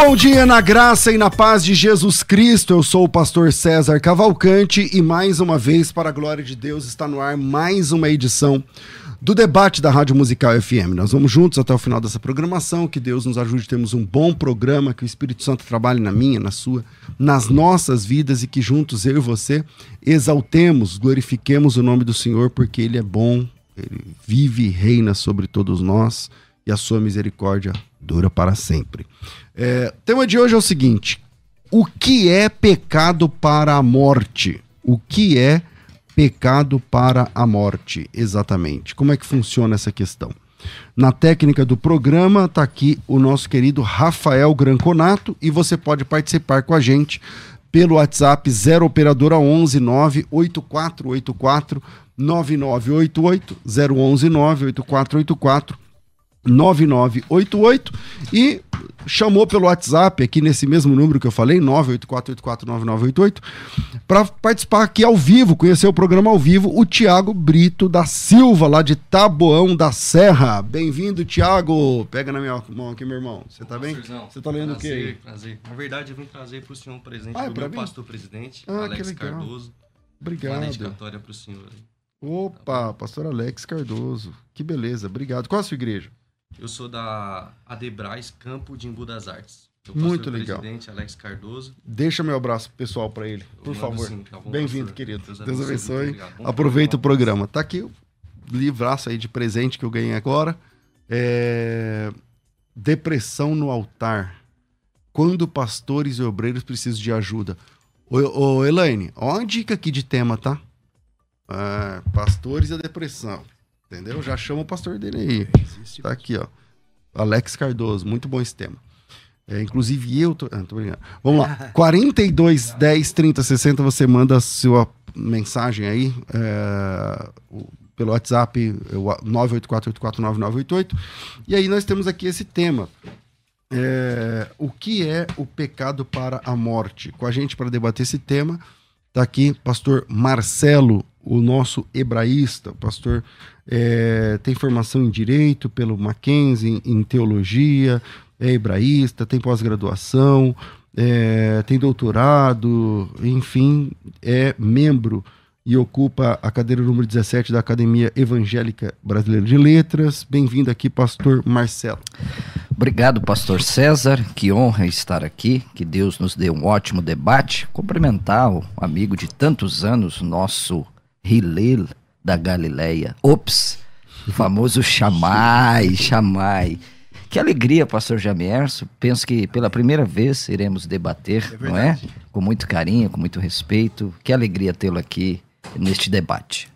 Bom dia na graça e na paz de Jesus Cristo. Eu sou o pastor César Cavalcante e mais uma vez, para a glória de Deus, está no ar mais uma edição do debate da Rádio Musical FM. Nós vamos juntos até o final dessa programação. Que Deus nos ajude a termos um bom programa, que o Espírito Santo trabalhe na minha, na sua, nas nossas vidas e que juntos eu e você exaltemos, glorifiquemos o nome do Senhor, porque Ele é bom, Ele vive e reina sobre todos nós e a sua misericórdia dura para sempre. É, o tema de hoje é o seguinte: o que é pecado para a morte? O que é pecado para a morte, exatamente? Como é que funciona essa questão? Na técnica do programa está aqui o nosso querido Rafael Granconato e você pode participar com a gente pelo WhatsApp 0 operadora 11 98484 9988 011 98484 9988 e chamou pelo WhatsApp aqui nesse mesmo número que eu falei, 984849988, para participar aqui ao vivo, conhecer o programa ao vivo, o Tiago Brito da Silva, lá de Taboão da Serra. Bem-vindo, Tiago. Pega na minha mão aqui, meu irmão. Você tá bem? Você tá lendo prazer, o quê? Prazer. Na verdade, eu vim trazer para o senhor um presente Ah, é do meu mim? pastor presidente, Ah, Alex. Cardoso. Uma Obrigado. dedicatória para o senhor. Opa, pastor Alex Cardoso. Que beleza, obrigado. Qual a sua igreja? Eu sou da Adebrais Campo de Embu das Artes. Meu Muito legal. presidente, Alex Cardoso. Deixa meu abraço pessoal para ele, Eu por favor. tá Bem-vindo, querido. Deus Deus abençoe, Aproveita o programa. programa. Tá aqui o livraço aí de presente que eu ganhei agora. É... Depressão no altar. Quando pastores e obreiros precisam de ajuda. Ô, ô Elaine, ó uma dica aqui de tema, tá? É, pastores e a depressão. Entendeu? Já chama o pastor dele aí. Tá aqui, ó. Alex Cardoso, muito bom esse tema. É, inclusive eu tô. Ah, tô brincando. Vamos lá. 42 10 30 60, você manda a sua mensagem aí é, pelo WhatsApp é o 984849988. E aí nós temos aqui esse tema. É, o que é o pecado para a morte? Com a gente para debater esse tema, tá aqui pastor Marcelo, o nosso hebraísta, o pastor é, tem formação em direito pelo Mackenzie, em teologia, é hebraísta, tem pós-graduação, é, tem doutorado, enfim, é membro e ocupa a cadeira número 17 da Academia Evangélica Brasileira de Letras. Bem-vindo aqui, pastor Marcelo. Obrigado, pastor César. Que honra estar aqui. Que Deus nos dê um ótimo debate. Cumprimentar o amigo de tantos anos, nosso Hilel da Galileia. Ops, o famoso Chamai, Chamai. Que alegria, pastor Jamierso. Penso que pela primeira vez iremos debater, não é? Com muito carinho, com muito respeito. Que alegria tê-lo aqui neste debate.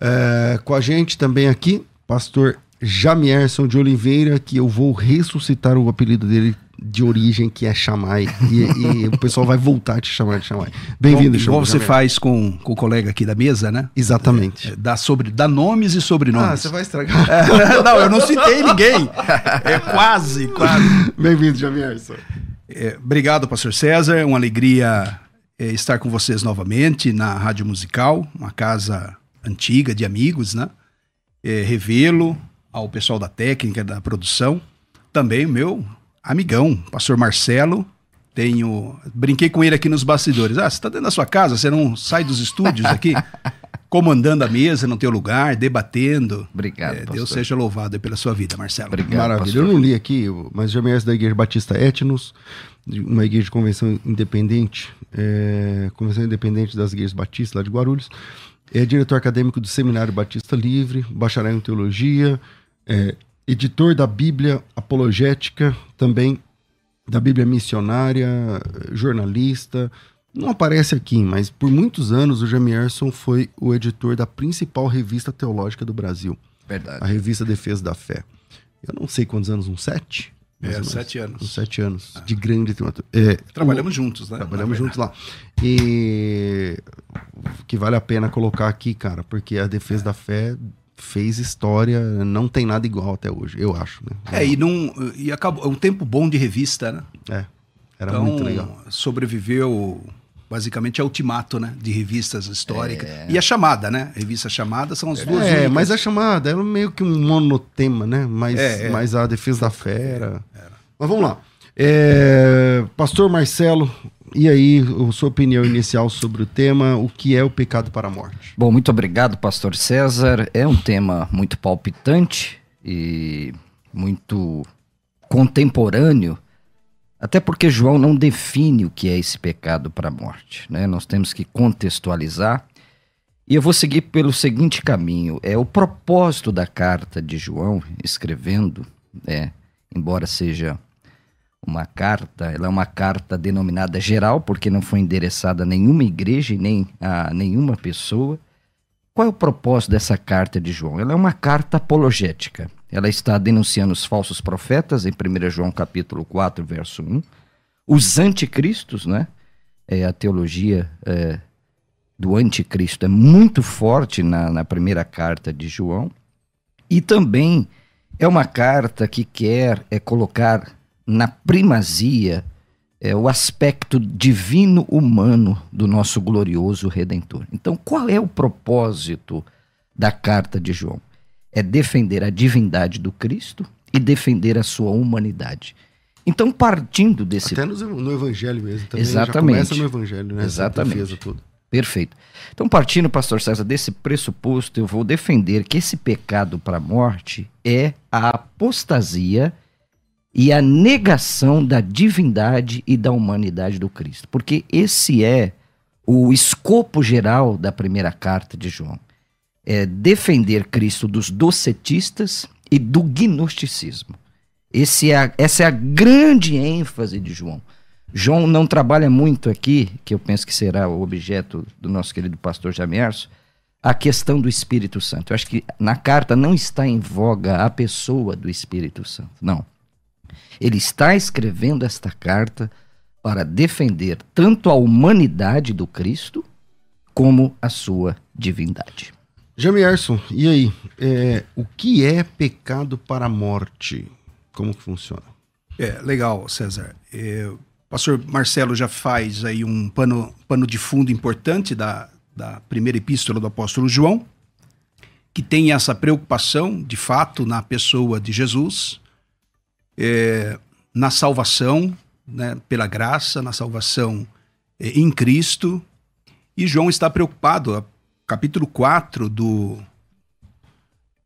É, com a gente também aqui, pastor Jamierson de Oliveira, que eu vou ressuscitar o apelido dele de origem, que é Chamai. E, e o pessoal vai voltar a te chamar de Chamai. Bem-vindo, Igual, igual você faz com, com o colega aqui da mesa, né? Exatamente. É, Dá, sobre, dá nomes e Ah, sobrenomes. você vai estragar. É, não, eu não citei ninguém. É quase, quase. Bem-vindo, Jamierson. É, obrigado, pastor César. Uma alegria é, estar com vocês novamente na Rádio Musical, uma casa antiga de amigos, né? É, revê-lo ao pessoal da técnica, da produção. Também meu amigão, pastor Marcelo. Tenho. Brinquei com ele aqui nos bastidores. Ah, você está dentro da sua casa, você não sai dos estúdios aqui? comandando a mesa no teu lugar, debatendo. Obrigado, É, pastor. Deus seja louvado pela sua vida, Marcelo. Obrigado, Maravilha. pastor. Eu não li aqui, mas já me da Igreja Batista Etnos, uma igreja de convenção independente, é, convenção independente das igrejas batistas lá de Guarulhos. É diretor acadêmico do Seminário Batista Livre, bacharel em teologia, é, editor da Bíblia Apologética, também da Bíblia Missionária, jornalista. Não aparece aqui, mas por muitos anos o Jamierson foi o editor da principal revista teológica do Brasil a Verdade. revista Defesa da Fé. Eu não sei quantos anos, uns sete? É, sete anos. Uns sete anos. De grande teatro. É, Trabalhamos juntos, né? trabalhamos juntos lá. E que vale a pena colocar aqui, cara, porque a Defesa da Fé fez história, não tem nada igual até hoje, eu acho, né? É, e, não, e acabou, é um tempo bom de revista, né? É, era então, muito legal. sobreviveu basicamente a ultimato, né? De revistas históricas. É. E a chamada, né? Revista chamada são as duas. É, únicas. mas a chamada era meio que um monotema, né? Mas, É, é. mas a defesa da fé era. Mas vamos lá. É, Pastor Marcelo, e aí, sua opinião inicial sobre o tema, o que é o pecado para a morte? Bom, muito obrigado, pastor César. É um tema muito palpitante e muito contemporâneo, até porque João não define o que é esse pecado para a morte, né? Nós temos que contextualizar. E eu vou seguir pelo seguinte caminho: é o propósito da carta de João escrevendo, né? Embora seja uma carta, ela é uma carta denominada geral, porque não foi endereçada a nenhuma igreja e nem a nenhuma pessoa. Qual é o propósito dessa carta de João? Ela é uma carta apologética. Ela está denunciando os falsos profetas, em 1 João capítulo 4, verso 1. Os anticristos, né? É, a teologia é, do anticristo é muito forte na, na primeira carta de João. E também é uma carta que quer é, colocar na primazia é, o aspecto divino humano do nosso glorioso Redentor. Então, qual é o propósito da carta de João? É defender a divindade do Cristo e defender a sua humanidade. Então, partindo desse Até no, Evangelho mesmo. Também Exatamente. Já começa no Evangelho, né? Exatamente. defesa toda. Perfeito. Então, partindo, pastor César, desse pressuposto, eu vou defender que esse pecado para a morte é a apostasia e a negação da divindade e da humanidade do Cristo. Porque esse é o escopo geral da primeira carta de João. É defender Cristo dos docetistas e do gnosticismo. Esse é a- essa é a grande ênfase de João. João não trabalha muito aqui, que eu penso que será o objeto do nosso querido pastor Jamierso, a questão do Espírito Santo. Eu acho que na carta não está em voga a pessoa do Espírito Santo. Não. Ele está escrevendo esta carta para defender tanto a humanidade do Cristo como a sua divindade. Jamierson, e aí? É, o que é pecado para a morte? Como que funciona? É, legal, César. É, o pastor Marcelo já faz aí um pano, pano de fundo importante da, da primeira epístola do apóstolo João, que tem essa preocupação, de fato, na pessoa de Jesus, é, na salvação, né, pela graça, na salvação é, em Cristo. E João está preocupado, capítulo 4 do,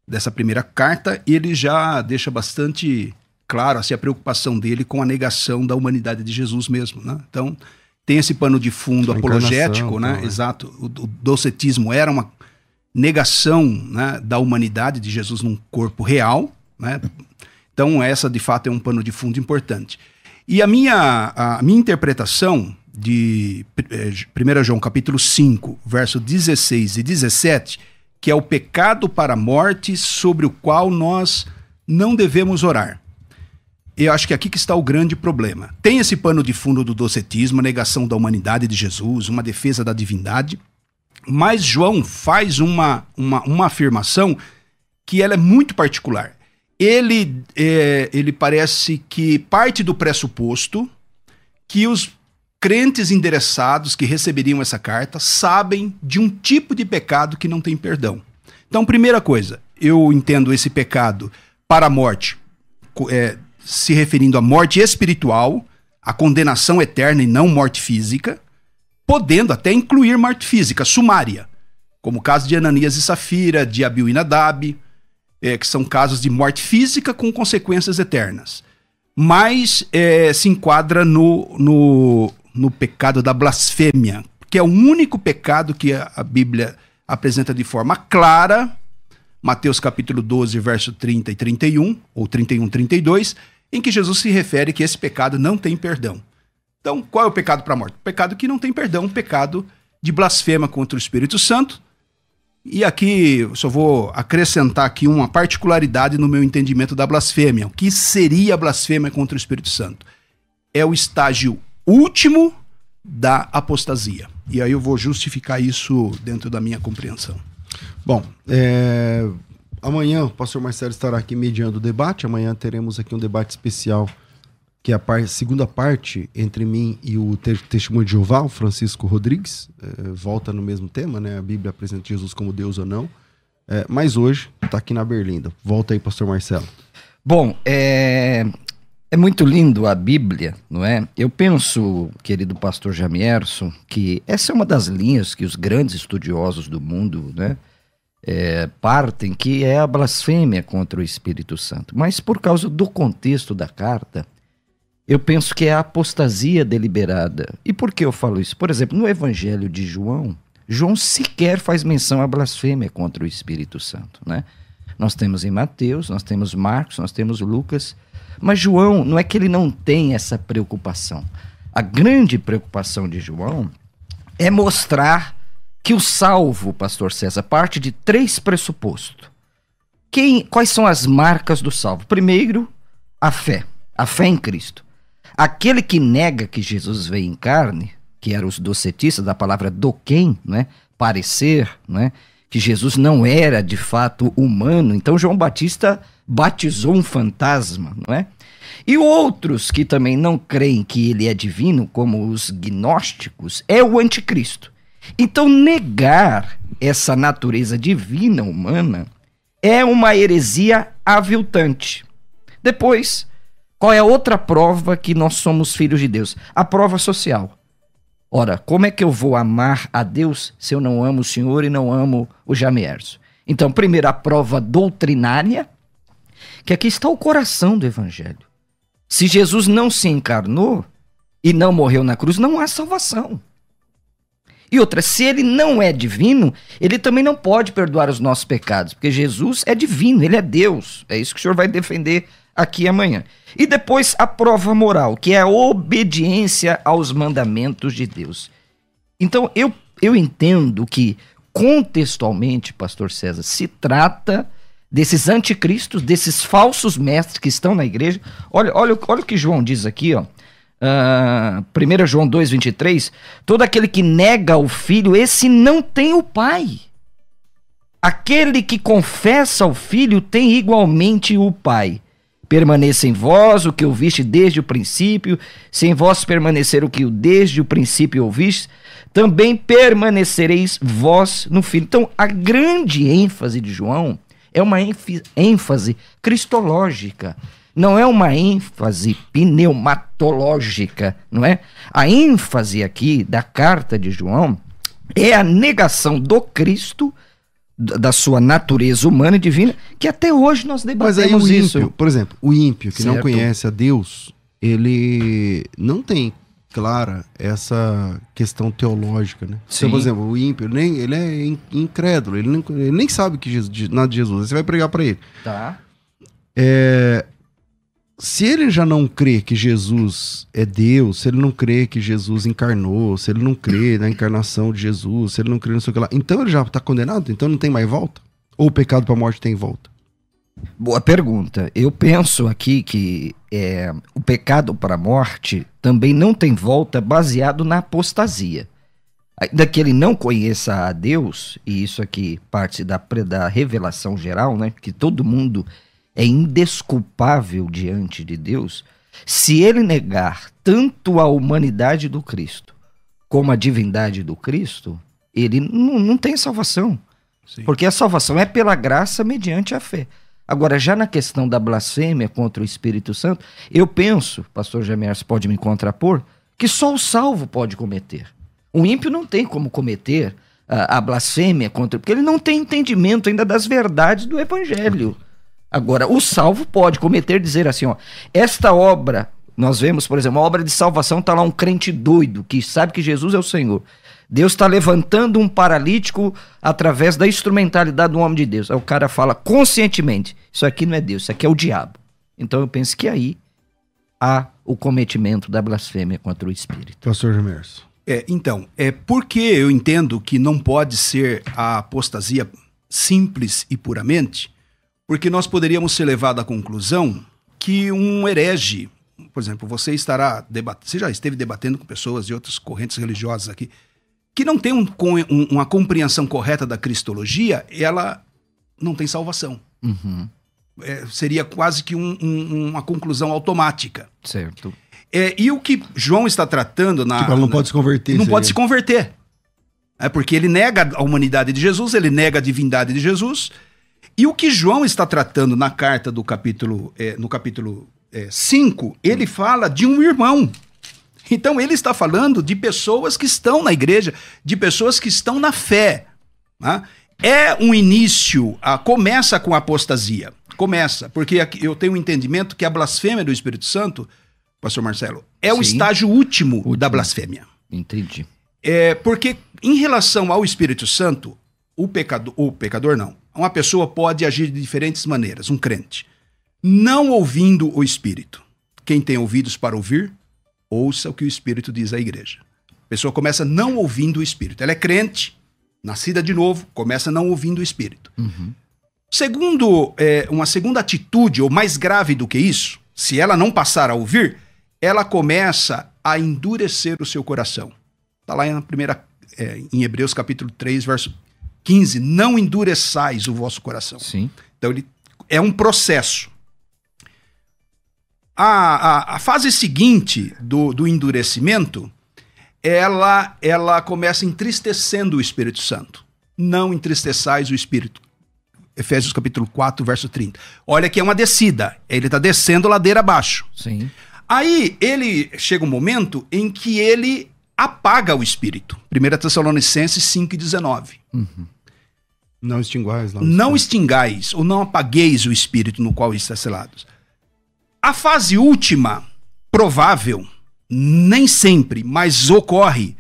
dessa primeira carta, ele já deixa bastante claro assim, a preocupação dele com a negação da humanidade de Jesus mesmo. Né? Então, tem esse pano de fundo A apologético, né? tal, né? Exato. O, o docetismo era uma negação né, da humanidade de Jesus num corpo real, né? Então, essa de fato é um pano de fundo importante. E a minha, a minha interpretação de eh, 1 João capítulo 5, verso 16 e 17, que é o pecado para a morte sobre o qual nós não devemos orar. Eu acho que aqui que está o grande problema. Tem esse pano de fundo do docetismo, a negação da humanidade de Jesus, uma defesa da divindade, mas João faz uma, uma, uma afirmação que ela é muito particular. Ele, é, ele parece que parte do pressuposto que os crentes endereçados que receberiam essa carta sabem de um tipo de pecado que não tem perdão. Então, primeira coisa, eu entendo esse pecado para a morte, é, se referindo à morte espiritual, a condenação eterna e não morte física, podendo até incluir morte física, sumária, como o caso de Ananias e Safira, de Abil e Nadab, é, que são casos de morte física com consequências eternas. Mas é, se enquadra no, no, no pecado da blasfêmia, que é o único pecado que a, a Bíblia apresenta de forma clara, Mateus capítulo 12, verso 30 e 31, ou 31, 32, em que Jesus se refere que esse pecado não tem perdão. Então, qual é o pecado para a morte? O pecado que não tem perdão, o pecado de blasfema contra o Espírito Santo, e aqui só vou acrescentar aqui uma particularidade no meu entendimento da blasfêmia. O que seria a blasfêmia contra o Espírito Santo? É o estágio último da apostasia. E aí eu vou justificar isso dentro da minha compreensão. Bom, é... amanhã o pastor Marcelo estará aqui mediando o debate. Amanhã teremos aqui um debate especial que é a par segunda parte entre mim e o te testemunho de Jeová, o Francisco Rodrigues, é, volta no mesmo tema, né? A Bíblia apresenta Jesus como Deus ou não. É, mas hoje está aqui na Berlinda. Volta aí, pastor Marcelo. Bom, é, é muito lindo a Bíblia, não é? Eu penso, querido pastor Jamierson, que essa é uma das linhas que os grandes estudiosos do mundo, né? É, partem, que é a blasfêmia contra o Espírito Santo. Mas por causa do contexto da carta, eu penso que é a apostasia deliberada. E por que eu falo isso? Por exemplo, no Evangelho de João, João sequer faz menção à blasfêmia contra o Espírito Santo, né? Nós temos em Mateus, nós temos Marcos, nós temos Lucas, mas João não é que ele não tem essa preocupação. A grande preocupação de João é mostrar que o salvo, pastor César, parte de três pressupostos. Quem, quais são as marcas do salvo? Primeiro, a fé, a fé em Cristo. Aquele que nega que Jesus veio em carne, que eram os docetistas da palavra doquem, né? parecer, né? que Jesus não era de fato humano. Então João Batista batizou um fantasma, não é? E outros que também não creem que ele é divino, como os gnósticos, é o anticristo. Então negar essa natureza divina humana é uma heresia aviltante. Depois, qual é a outra prova que nós somos filhos de Deus? A prova social. Ora, como é que eu vou amar a Deus se eu não amo o Senhor e não amo o Jamierso? Então, primeiro, a prova doutrinária, que aqui está o coração do Evangelho. Se Jesus não se encarnou e não morreu na cruz, não há salvação. E outra, se ele não é divino, ele também não pode perdoar os nossos pecados, porque Jesus é divino, ele é Deus. É isso que o senhor vai defender aqui amanhã. E depois a prova moral, que é a obediência aos mandamentos de Deus. Então eu, eu entendo que contextualmente, pastor César, se trata desses anticristos, desses falsos mestres que estão na igreja. Olha, olha, olha o que João diz aqui, ó. Uh, 1 João 2,23: Todo aquele que nega o filho, esse não tem o pai. Aquele que confessa o filho tem igualmente o pai permaneça em vós o que ouviste desde o princípio, se em vós permanecer o que desde o princípio ouviste, também permanecereis vós no Filho. Então, a grande ênfase de João é uma ênfase cristológica, não é uma ênfase pneumatológica, não é? A ênfase aqui da carta de João é a negação do Cristo da sua natureza humana e divina, que até hoje nós debatemos Mas aí o isso. Ímpio, por exemplo, o ímpio que certo. não conhece a Deus, ele não tem clara essa questão teológica, né? Sim. Então, por exemplo, o ímpio, nem, ele é incrédulo, ele nem, ele nem sabe que Jesus, nada de Jesus, você vai pregar para ele. Tá. É, se ele já não crê que Jesus é Deus, se ele não crê que Jesus encarnou, se ele não crê na encarnação de Jesus, se ele não crê no seu que lá, então ele já está condenado? Então não tem mais volta? Ou o pecado para a morte tem volta? Boa pergunta. Eu penso aqui que é, o pecado para a morte também não tem volta baseado na apostasia. Ainda que ele não conheça a Deus, e isso aqui parte da, da revelação geral, né? Que todo mundo é indesculpável diante de Deus, se ele negar tanto a humanidade do Cristo como a divindade do Cristo, ele não, não tem salvação. Sim. Porque a salvação é pela graça mediante a fé. Agora, já na questão da blasfêmia contra o Espírito Santo, eu penso, pastor Jamers pode me contrapor, que só o salvo pode cometer. O ímpio não tem como cometer a, a blasfêmia contra, porque ele não tem entendimento ainda das verdades do evangelho. Agora, o salvo pode cometer, dizer assim, ó, esta obra, nós vemos, por exemplo, uma obra de salvação, tá lá um crente doido, que sabe que Jesus é o Senhor. Deus está levantando um paralítico através da instrumentalidade do homem de Deus. Aí o cara fala conscientemente: Isso aqui não é Deus, isso aqui é o diabo. Então eu penso que aí há o cometimento da blasfêmia contra o Espírito. Pastor Gemerson. É, então, é porque eu entendo que não pode ser a apostasia simples e puramente, porque nós poderíamos ser levados à conclusão que um herege, por exemplo, você estará debatendo, você já esteve debatendo com pessoas de outras correntes religiosas aqui, que não tem um, um- uma compreensão correta da cristologia, ela não tem salvação. Uhum, É, seria quase que um- um- uma conclusão automática. certo. É, e o que João está tratando na. Tipo, ela não na- pode se converter. não seria. pode se converter. É porque ele nega a humanidade de Jesus, ele nega a divindade de Jesus. E o que João está tratando na carta do capítulo, é, no capítulo 5, ele fala de um irmão. Então ele está falando de pessoas que estão na igreja, de pessoas que estão na fé. né? É um início, ah, começa com a apostasia. Começa, porque aqui eu tenho um entendimento que a blasfêmia do Espírito Santo, pastor Marcelo, é o Sim. estágio último, Último. da blasfêmia. Entendi. É, porque em relação ao Espírito Santo, o pecador, o pecador não. Uma pessoa pode agir de diferentes maneiras, um crente. Não ouvindo o Espírito. Quem tem ouvidos para ouvir, ouça o que o Espírito diz à igreja. A pessoa começa não ouvindo o Espírito. Ela é crente, nascida de novo, começa não ouvindo o Espírito. Segundo, é, uma segunda atitude, ou mais grave do que isso, se ela não passar a ouvir, ela começa a endurecer o seu coração. Está lá na primeira, é, em Hebreus capítulo 3, verso 15. Não endureçais o vosso coração. Sim. Então, ele é um processo. A, a, a fase seguinte do, do endurecimento, ela, ela começa entristecendo o Espírito Santo. Não entristeçais o Espírito. Efésios capítulo 4, verso 30. Olha que é uma descida. Ele está descendo ladeira abaixo. Sim. Aí ele chega um momento em que ele apaga o espírito. 1 Tessalonicenses 5,19. Não extinguais lá. Não extingais ou não apagueis o espírito no qual está selados. A fase última, provável, nem sempre, mas ocorre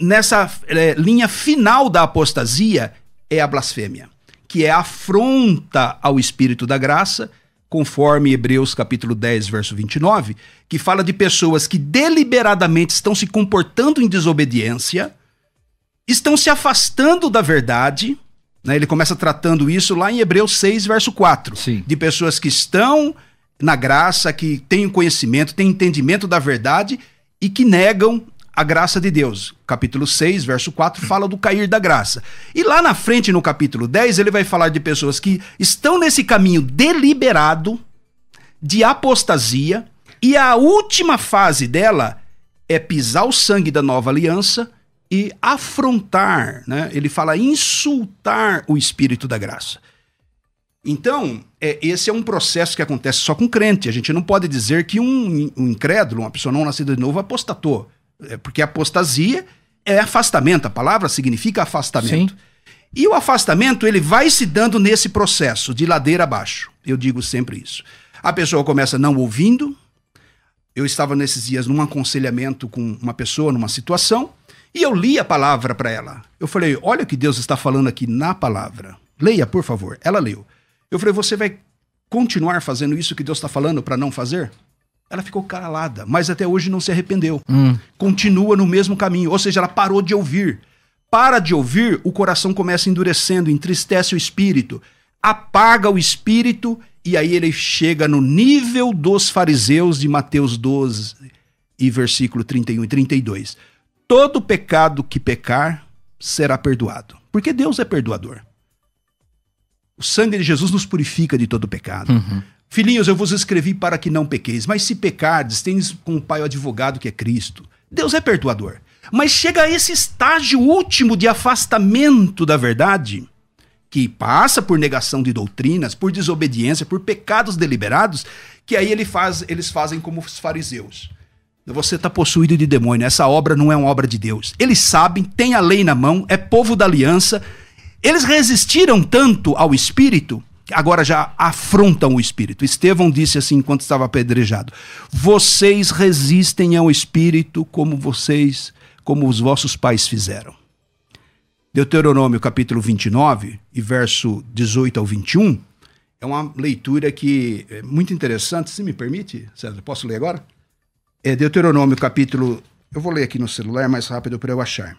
nessa eh, linha final da apostasia é a blasfêmia, que é a afronta ao espírito da graça, conforme Hebreus capítulo 10, verso 29, que fala de pessoas que deliberadamente estão se comportando em desobediência, estão se afastando da verdade, né? Ele começa tratando isso lá em Hebreus 6, verso 4. Sim. De pessoas que estão na graça, que têm conhecimento, têm entendimento da verdade e que negam a graça de Deus. Capítulo 6, verso 4 fala do cair da graça. E lá na frente, no capítulo 10, ele vai falar de pessoas que estão nesse caminho deliberado de apostasia e a última fase dela é pisar o sangue da nova aliança e afrontar, né? Ele fala insultar o espírito da graça. Então, é, esse é um processo que acontece só com crente. A gente não pode dizer que um, um incrédulo, uma pessoa não nascida de novo, apostatou. É, porque apostasia é afastamento. A palavra significa afastamento. Sim. E o afastamento, ele vai se dando nesse processo, de ladeira abaixo. Eu digo sempre isso. A pessoa começa não ouvindo. Eu estava nesses dias num aconselhamento com uma pessoa, numa situação, e eu li a palavra para ela. Eu falei: Olha o que Deus está falando aqui na palavra. Leia, por favor. Ela leu. Eu falei: Você vai continuar fazendo isso que Deus está falando para não fazer? Ela ficou calada, mas até hoje não se arrependeu. Continua no mesmo caminho. Ou seja, ela parou de ouvir. Para de ouvir, o coração começa endurecendo, entristece o espírito, apaga o espírito, e aí ele chega no nível dos fariseus de Mateus 12 e versículo 31 e 32. Todo pecado que pecar será perdoado, porque Deus é perdoador. O sangue de Jesus nos purifica de todo pecado. Filhinhos, eu vos escrevi para que não pequeis, mas se pecardes, tens com o Pai o advogado que é Cristo. Deus é perdoador. Mas chega a esse estágio último de afastamento da verdade, que passa por negação de doutrinas, por desobediência, por pecados deliberados, que aí ele faz, eles fazem como os fariseus. Você está possuído de demônio, essa obra não é uma obra de Deus. Eles sabem, têm a lei na mão, é povo da aliança. Eles resistiram tanto ao Espírito agora já afrontam o espírito. Estevão disse assim enquanto estava apedrejado: Vocês resistem ao espírito como vocês, como os vossos pais fizeram. Deuteronômio capítulo 29 e verso 18 ao 21 é uma leitura que é muito interessante. Se me permite, César, posso ler agora? É Deuteronômio capítulo. Eu vou ler aqui no celular mais rápido para eu achar.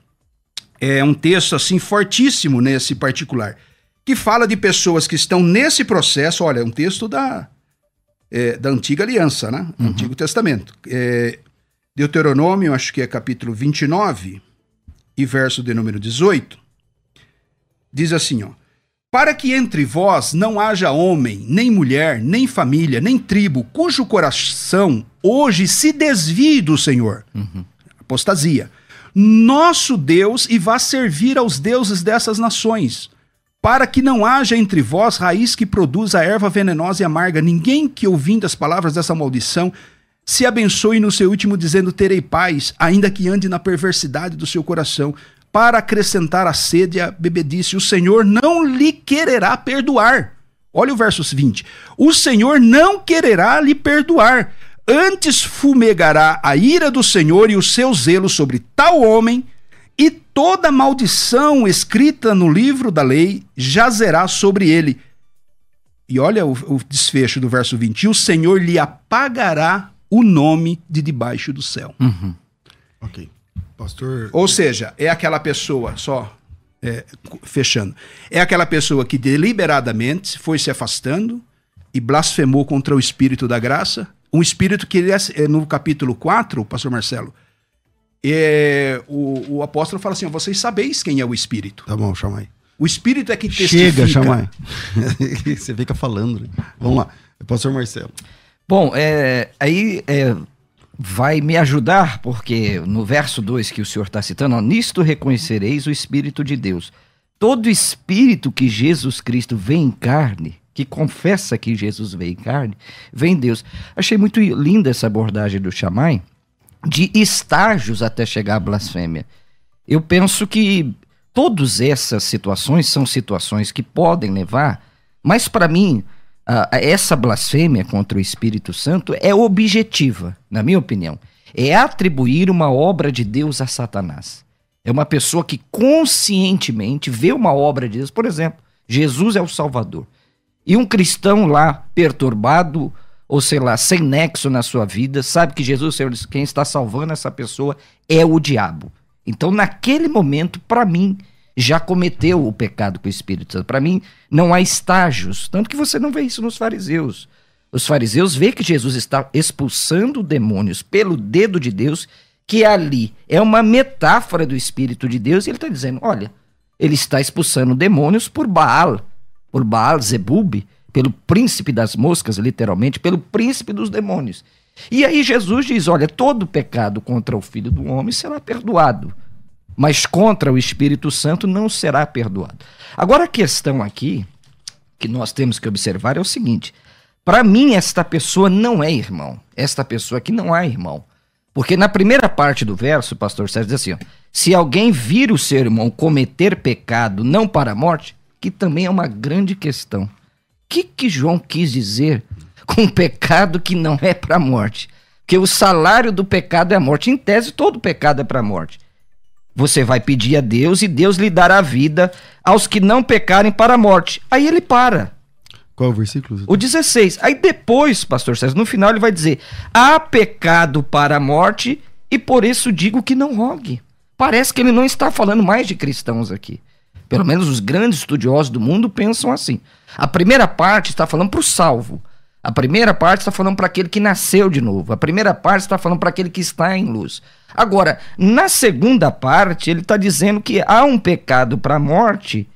É um texto assim fortíssimo nesse particular que fala de pessoas que estão nesse processo. Olha, é um texto da, é, da antiga aliança, né? Uhum. Antigo Testamento. É, Deuteronômio, acho que é capítulo 29 e verso de número 18. Diz assim, ó. Para que entre vós não haja homem, nem mulher, nem família, nem tribo, cujo coração hoje se desvie do Senhor. Uhum. Apostasia. Nosso Deus e vá servir aos deuses dessas nações para que não haja entre vós raiz que produza erva venenosa e amarga, ninguém que ouvindo as palavras dessa maldição se abençoe no seu último, dizendo: Terei paz, ainda que ande na perversidade do seu coração, para acrescentar a sede e a bebedice. O Senhor não lhe quererá perdoar. Olha o verso 20. O Senhor não quererá lhe perdoar, antes fumegará a ira do Senhor e o seu zelo sobre tal homem e toda maldição escrita no livro da lei jazerá sobre ele. E olha o, o desfecho do verso 20: e o Senhor lhe apagará o nome de debaixo do céu. Uhum. Ok. Pastor. Ou seja, é aquela pessoa, só é, fechando, é aquela pessoa que deliberadamente foi se afastando e blasfemou contra o Espírito da graça. Um espírito que, é, no capítulo 4, pastor Marcelo, é, o, o apóstolo fala assim: vocês sabeis quem é o Espírito. Tá bom, chama aí. O Espírito é que testifica. Chega, chama aí. Você fica falando. Né? Vamos lá. Pastor Marcelo. Bom, é, aí é, vai me ajudar, porque no verso 2 que o senhor está citando, ó, nisto reconhecereis o Espírito de Deus. Todo Espírito que Jesus Cristo vem em carne, que confessa que Jesus veio em carne, vem Deus. Achei muito linda essa abordagem do Chamai, de estágios até chegar à blasfêmia. Eu penso que todas essas situações são situações que podem levar, mas para mim, essa blasfêmia contra o Espírito Santo é objetiva, na minha opinião. É atribuir uma obra de Deus a Satanás. É uma pessoa que conscientemente vê uma obra de Deus, por exemplo, Jesus é o Salvador. E um cristão lá perturbado, ou sei lá, sem nexo na sua vida, sabe que Jesus, Senhor, quem está salvando essa pessoa é o diabo. Então, naquele momento, para mim, já cometeu o pecado com o Espírito Santo. Para mim, não há estágios. Tanto que você não vê isso nos fariseus. Os fariseus vê que Jesus está expulsando demônios pelo dedo de Deus, que ali é uma metáfora do Espírito de Deus, e ele está dizendo: olha, ele está expulsando demônios por Baal, por Baal Zebub, pelo príncipe das moscas, literalmente, pelo príncipe dos demônios. E aí Jesus diz: olha, todo pecado contra o filho do homem será perdoado, mas contra o Espírito Santo não será perdoado. Agora a questão aqui que nós temos que observar é o seguinte: para mim, esta pessoa não é irmão. Esta pessoa aqui não é irmão. Porque na primeira parte do verso, o pastor Sérgio diz assim: ó, se alguém vir o seu irmão cometer pecado não para a morte, que também é uma grande questão que, que João quis dizer com pecado que não é para a morte? Que o salário do pecado é a morte. Em tese, todo pecado é para a morte. Você vai pedir a Deus e Deus lhe dará vida aos que não pecarem para a morte. Aí ele para. Qual o versículo? O 16. Aí depois, pastor César, no final ele vai dizer: há pecado para a morte e por isso digo que não rogue. Parece que ele não está falando mais de cristãos aqui. Pelo menos os grandes estudiosos do mundo pensam assim. A primeira parte está falando para o salvo. A primeira parte está falando para aquele que nasceu de novo. A primeira parte está falando para aquele que está em luz. Agora, na segunda parte, ele está dizendo que há um pecado para a morte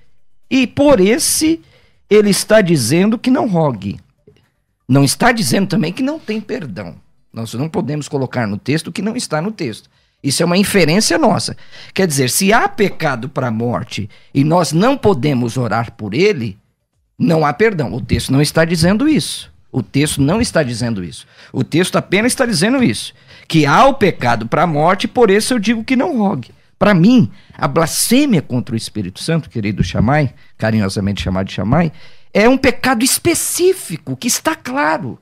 e por esse ele está dizendo que não rogue. Não está dizendo também que não tem perdão. Nós não podemos colocar no texto o que não está no texto. Isso é uma inferência nossa. Quer dizer, se há pecado para a morte e nós não podemos orar por ele, não há perdão. O texto não está dizendo isso. O texto não está dizendo isso. O texto apenas está dizendo isso. Que há o pecado para a morte, por isso eu digo que não rogue. Para mim, a blasfêmia contra o Espírito Santo, querido Chamai, carinhosamente chamado de Chamai, é um pecado específico, que está claro.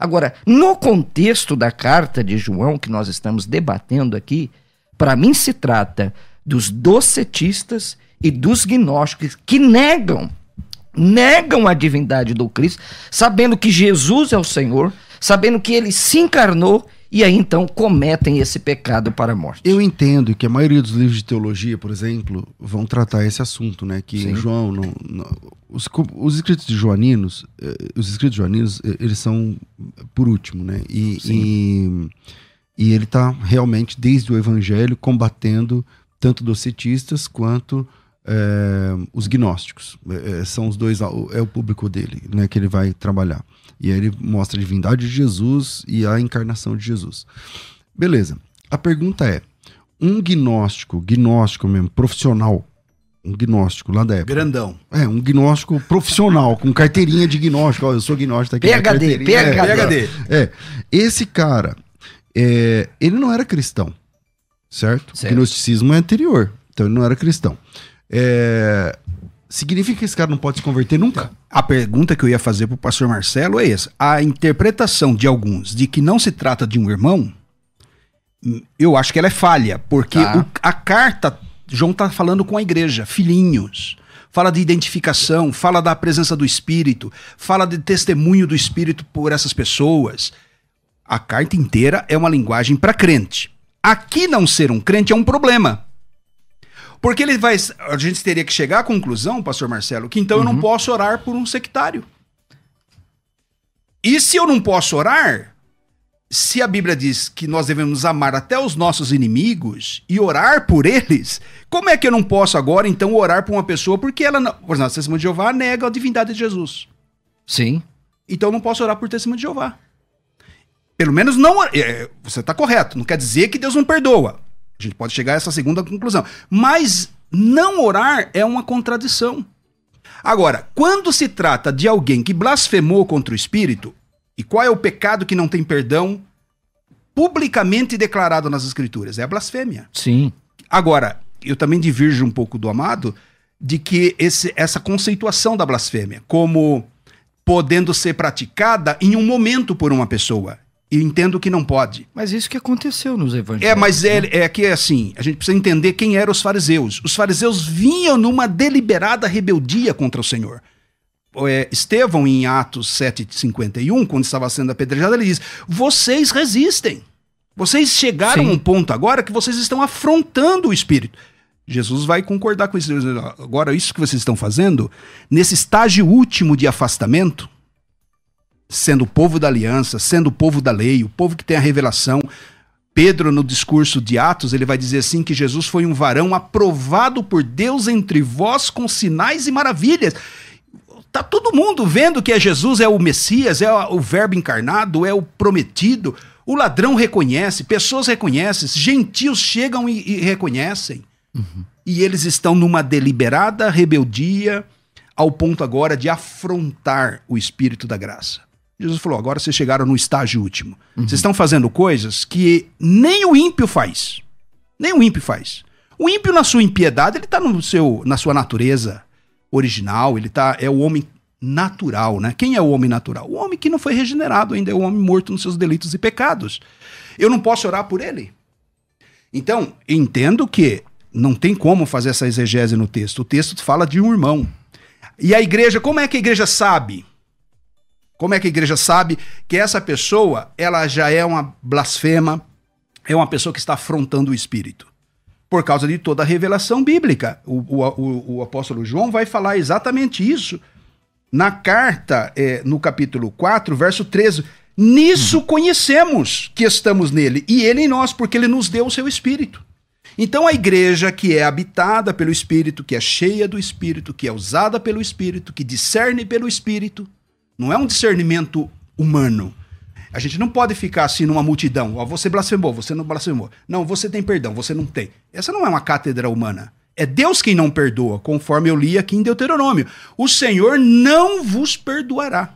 Agora, no contexto da carta de João que nós estamos debatendo aqui, para mim se trata dos docetistas e dos gnósticos que negam, negam a divindade do Cristo, sabendo que Jesus é o Senhor, sabendo que ele se encarnou e aí então cometem esse pecado para a morte. Eu entendo que a maioria dos livros de teologia, por exemplo, vão tratar esse assunto, né? Que Sim. João não, não- os, os escritos de Joaninos, eh, os escritos de Joaninos, eh, eles são por último, né? E, e, e ele está realmente desde o Evangelho combatendo tanto docetistas quanto eh, os gnósticos. Eh, eh, são os dois, é o público dele, né? Que ele vai trabalhar. E aí ele mostra a divindade de Jesus e a encarnação de Jesus. Beleza. A pergunta é: um gnóstico, gnóstico mesmo, profissional, um gnóstico lá da época. Grandão. É, um gnóstico profissional, com carteirinha de gnóstico. Ó, eu sou gnóstico tá aqui. PhD, carteirinha. É, PhD. É, esse cara, é, ele não era cristão, certo? Certo. O gnosticismo é anterior, então ele não era cristão. É, significa que esse cara não pode se converter nunca? A pergunta que eu ia fazer para o pastor Marcelo é essa. A interpretação de alguns de que não se trata de um irmão, hum, eu acho que ela é falha, porque Tá. o- a carta, João está falando com a igreja, filhinhos. Fala de identificação, fala da presença do Espírito, fala de testemunho do Espírito por essas pessoas. A carta inteira é uma linguagem para crente. Aqui não ser um crente é um problema. Porque ele vai. A gente teria que chegar à conclusão, pastor Marcelo, que então eu não posso orar por um sectário. E se eu não posso orar, se a Bíblia diz que nós devemos amar até os nossos inimigos e orar por eles, como é que eu não posso agora então orar por uma pessoa porque ela, não, por exemplo, a testemunha de Jeová nega a divindade de Jesus. Sim. Então eu não posso orar por testemunho de Jeová. Pelo menos não. é, você está correto. Não quer dizer que Deus não perdoa. A gente pode chegar a essa segunda conclusão. Mas não orar é uma contradição. Agora, quando se trata de alguém que blasfemou contra o Espírito, e qual é o pecado que não tem perdão publicamente declarado nas Escrituras? É a blasfêmia. Sim. Agora, eu também divirjo um pouco do amado de que esse- essa conceituação da blasfêmia como podendo ser praticada em um momento por uma pessoa. E entendo que não pode. Mas isso que aconteceu nos evangelhos. É, mas né? é, é que é assim, a gente precisa entender quem eram os fariseus. Os fariseus vinham numa deliberada rebeldia contra o Senhor. É, Estevão, em Atos 7,51, quando estava sendo apedrejado, ele diz: Vocês resistem. Vocês chegaram Sim. a um ponto agora que vocês estão afrontando o Espírito. Jesus vai concordar com isso. Agora, isso que vocês estão fazendo, nesse estágio último de afastamento, sendo o povo da aliança, sendo o povo da lei, o povo que tem a revelação. Pedro, no discurso de Atos, ele vai dizer assim que Jesus foi um varão aprovado por Deus entre vós com sinais e maravilhas. Tá todo mundo vendo que é Jesus, é o Messias, é o verbo encarnado, é o prometido. O ladrão reconhece, pessoas reconhecem, gentios chegam e, e reconhecem. E eles estão numa deliberada rebeldia ao ponto agora de afrontar o espírito da graça. Jesus falou: agora vocês chegaram no estágio último. Vocês estão fazendo coisas que nem o ímpio faz. Nem o ímpio faz. O ímpio, na sua impiedade, ele está na sua natureza original, ele tá, é o homem natural, né? Quem é o homem natural? O homem que não foi regenerado ainda, é o homem morto nos seus delitos e pecados. Eu não posso orar por ele. Então, entendo que não tem como fazer essa exegese no texto. O texto fala de um irmão. E a igreja, como é que a igreja sabe? Como é que a igreja sabe que essa pessoa, ela já é uma blasfema, é uma pessoa que está afrontando o espírito? Por causa de toda a revelação bíblica. O, o, o, apóstolo João vai falar exatamente isso na carta, é, no capítulo 4, verso 13. Nisso conhecemos que estamos nele, e ele em nós, porque ele nos deu o seu espírito. Então a igreja que é habitada pelo Espírito, que é cheia do Espírito, que é usada pelo Espírito, que discerne pelo Espírito, não é um discernimento humano. A gente não pode ficar assim numa multidão. Ó, você blasfemou, você não blasfemou. Não, você tem perdão, você não tem. Essa não é uma cátedra humana. É Deus quem não perdoa, conforme eu li aqui em Deuteronômio. O Senhor não vos perdoará.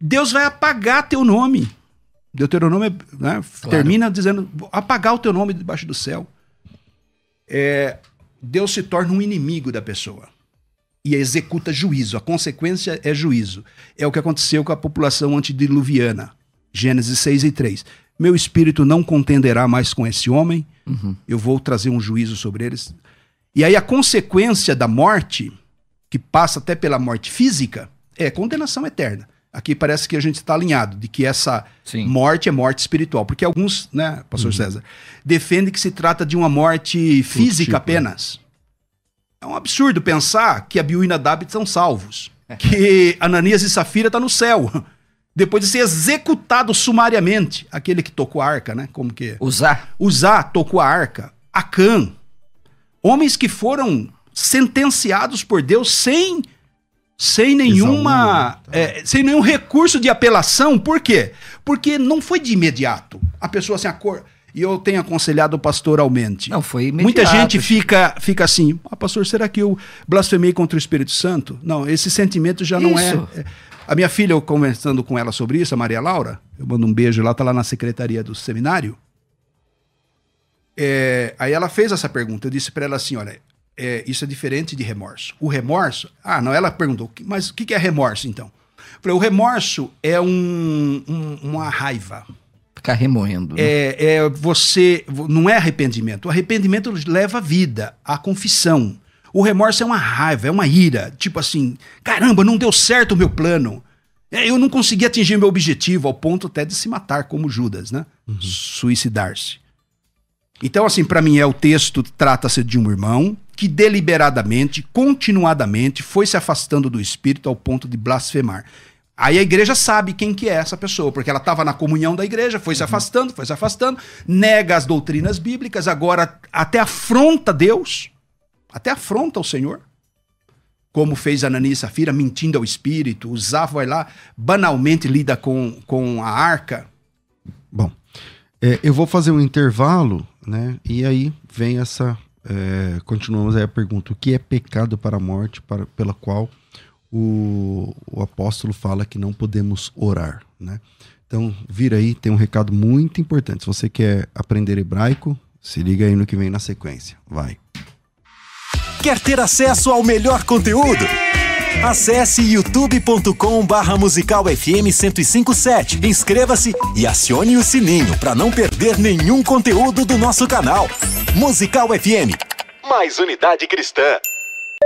Deus vai apagar teu nome. Deuteronômio né, claro. termina dizendo: apagar o teu nome debaixo do céu. É, Deus se torna um inimigo da pessoa e executa juízo. A consequência é juízo. É o que aconteceu com a população antediluviana. Gênesis 6 e 3. Meu espírito não contenderá mais com esse homem, uhum. eu vou trazer um juízo sobre eles. E aí a consequência da morte, que passa até pela morte física, é condenação eterna. Aqui parece que a gente está alinhado de que essa Sim. morte é morte espiritual. Porque alguns, né, pastor uhum. César, defendem que se trata de uma morte física tipo, apenas. É um absurdo pensar que Abiú e Nadab são salvos. Que Ananias e Safira estão tá no céu. Depois de ser executado sumariamente. Aquele que tocou a arca, né? Como que. Usar. Usar tocou a arca. Acã. Homens que foram sentenciados por Deus sem sem nenhuma é, sem nenhum recurso de apelação. Por quê? Porque não foi de imediato. A pessoa assim, a cor. E eu tenho aconselhado pastoralmente. Não, foi imediato. Muita gente fica, fica assim, ah, pastor, será que eu blasfemei contra o Espírito Santo? Não, esse sentimento já não é, é. A minha filha, eu conversando com ela sobre isso, a Maria Laura, eu mando um beijo lá, tá lá na secretaria do seminário. É, aí ela fez essa pergunta. Eu disse para ela assim: olha, é, isso é diferente de remorso. O remorso. Ah, não, ela perguntou, mas o que é remorso então? Eu falei, o remorso é um, um, uma raiva. Ficar remoendo. Né? É, é você. Não é arrependimento. O arrependimento leva a vida, a confissão. O remorso é uma raiva, é uma ira. Tipo assim, caramba, não deu certo o meu plano. É, eu não consegui atingir meu objetivo, ao ponto até de se matar, como Judas, né? Uhum. Suicidar-se. Então, assim, para mim é o texto trata-se de um irmão que deliberadamente, continuadamente, foi se afastando do espírito ao ponto de blasfemar. Aí a igreja sabe quem que é essa pessoa, porque ela estava na comunhão da igreja, foi se uhum. afastando, foi se afastando, nega as doutrinas bíblicas, agora até afronta Deus, até afronta o Senhor, como fez Ananias e Safira, mentindo ao espírito, usava, vai lá, banalmente lida com, com a arca. Bom, é, eu vou fazer um intervalo, né, e aí vem essa é, continuamos aí a pergunta: o que é pecado para a morte, para, pela qual o, o apóstolo fala que não podemos orar, né? Então, vira aí, tem um recado muito importante. Se você quer aprender hebraico, se liga aí no que vem na sequência. Vai. Quer ter acesso ao melhor conteúdo? Acesse youtube.com barra musical FM 1057. Inscreva-se e acione o sininho para não perder nenhum conteúdo do nosso canal. Musical FM. Mais unidade cristã.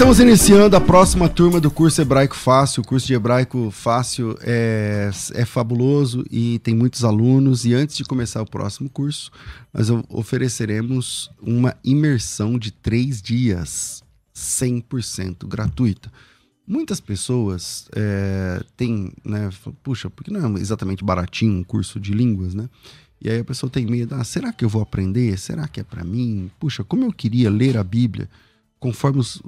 Estamos iniciando a próxima turma do curso Hebraico Fácil. O curso de Hebraico Fácil é, é fabuloso e tem muitos alunos. E antes de começar o próximo curso, nós ofereceremos uma imersão de três dias, 100% gratuita. Muitas pessoas é, têm, né? Puxa, porque não é exatamente baratinho um curso de línguas, né? E aí a pessoa tem medo, ah, será que eu vou aprender? Será que é para mim? Puxa, como eu queria ler a Bíblia conforme, os-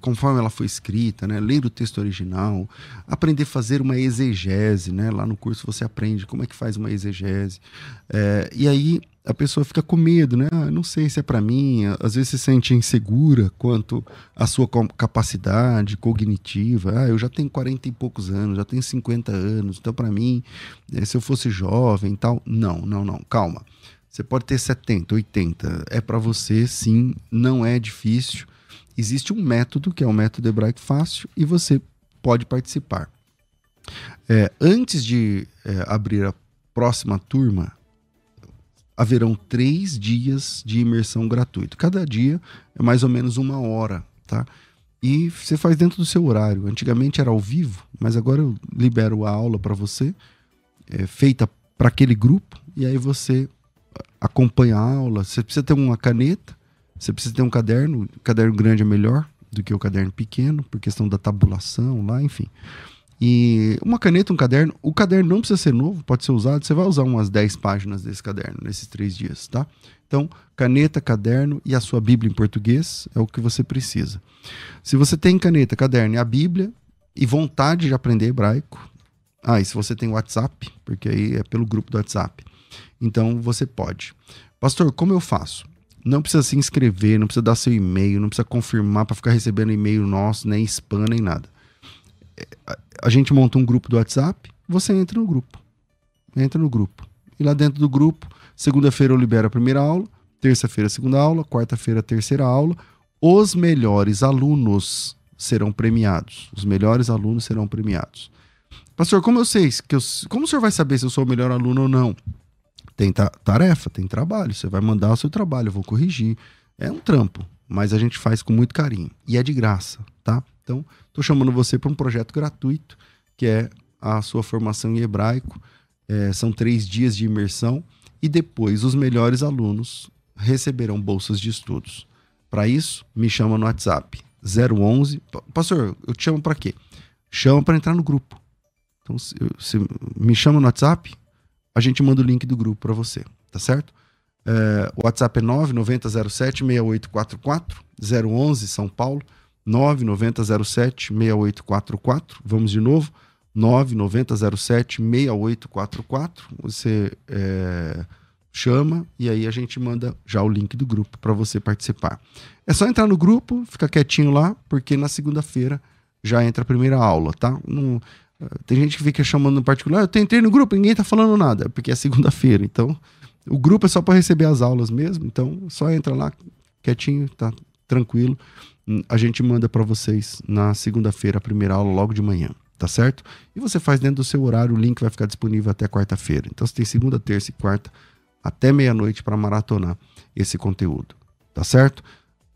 conforme ela foi escrita, né? Ler o texto original, aprender a fazer uma exegese, né? Lá no curso você aprende como é que faz uma exegese. É, e aí a pessoa fica com medo, né? Ah, não sei se é para mim. Às vezes se sente insegura quanto à sua capacidade cognitiva. Ah, eu já tenho 40 e poucos anos, já tenho 50 anos, então para mim, eh, se eu fosse jovem tal. Não, não, não, calma. Você pode ter 70, 80. É para você, sim, não é difícil. Existe um método, que é o método hebraico fácil, e você pode participar. É, antes de é, abrir a próxima turma, haverão três dias de imersão gratuito. Cada dia é mais ou menos uma hora, tá? E você faz dentro do seu horário. Antigamente era ao vivo, mas agora eu libero a aula para você, é, feita para aquele grupo, e aí você acompanha a aula. Você precisa ter uma caneta, você precisa ter um caderno. Caderno grande é melhor do que o caderno pequeno, por questão da tabulação lá, enfim. E uma caneta, um caderno. O caderno não precisa ser novo, pode ser usado. Você vai usar umas 10 páginas desse caderno nesses três dias, tá? Então, caneta, caderno e a sua Bíblia em português é o que você precisa. Se você tem caneta, caderno e a Bíblia e vontade de aprender hebraico, ah, e se você tem WhatsApp, porque aí é pelo grupo do WhatsApp, então você pode. Pastor, como eu faço? Não precisa se inscrever, não precisa dar seu e-mail, não precisa confirmar para ficar recebendo e-mail nosso, nem spam, nem nada. É, a- gente monta um grupo do WhatsApp, você entra no grupo. Entra no grupo. E lá dentro do grupo, segunda-feira eu libero a primeira aula, terça-feira a segunda aula, quarta-feira a terceira aula. Os melhores alunos serão premiados. Os melhores alunos serão premiados. Pastor, como eu sei que eu, como o senhor vai saber se eu sou o melhor aluno ou não? Tem ta- tarefa, tem trabalho. Você vai mandar o seu trabalho, eu vou corrigir. É um trampo, mas a gente faz com muito carinho. E é de graça, tá? Então, tô chamando você para um projeto gratuito, que é a sua formação em hebraico. É, são três dias de imersão. E depois, os melhores alunos receberão bolsas de estudos. Para isso, me chama no WhatsApp. 011. Pa- Pastor, eu te chamo para quê? Chama para entrar no grupo. Então, se, se me chama no WhatsApp, a gente manda o link do grupo para você, tá certo? É, o WhatsApp é 9907-6844, 011 São Paulo, 9907-6844. Vamos de novo, 9907-6844. Você é, chama e aí a gente manda já o link do grupo para você participar. É só entrar no grupo, ficar quietinho lá, porque na segunda-feira já entra a primeira aula, tá? Não, tem gente que fica chamando no particular, eu entrei no grupo, ninguém tá falando nada, porque é segunda-feira. Então, o grupo é só para receber as aulas mesmo, então só entra lá quietinho, tá tranquilo. Hum, A gente manda para vocês na segunda-feira a primeira aula logo de manhã, tá certo? E você faz dentro do seu horário, o link vai ficar disponível até quarta-feira. Então você tem segunda, terça e quarta até meia-noite para maratonar esse conteúdo, tá certo?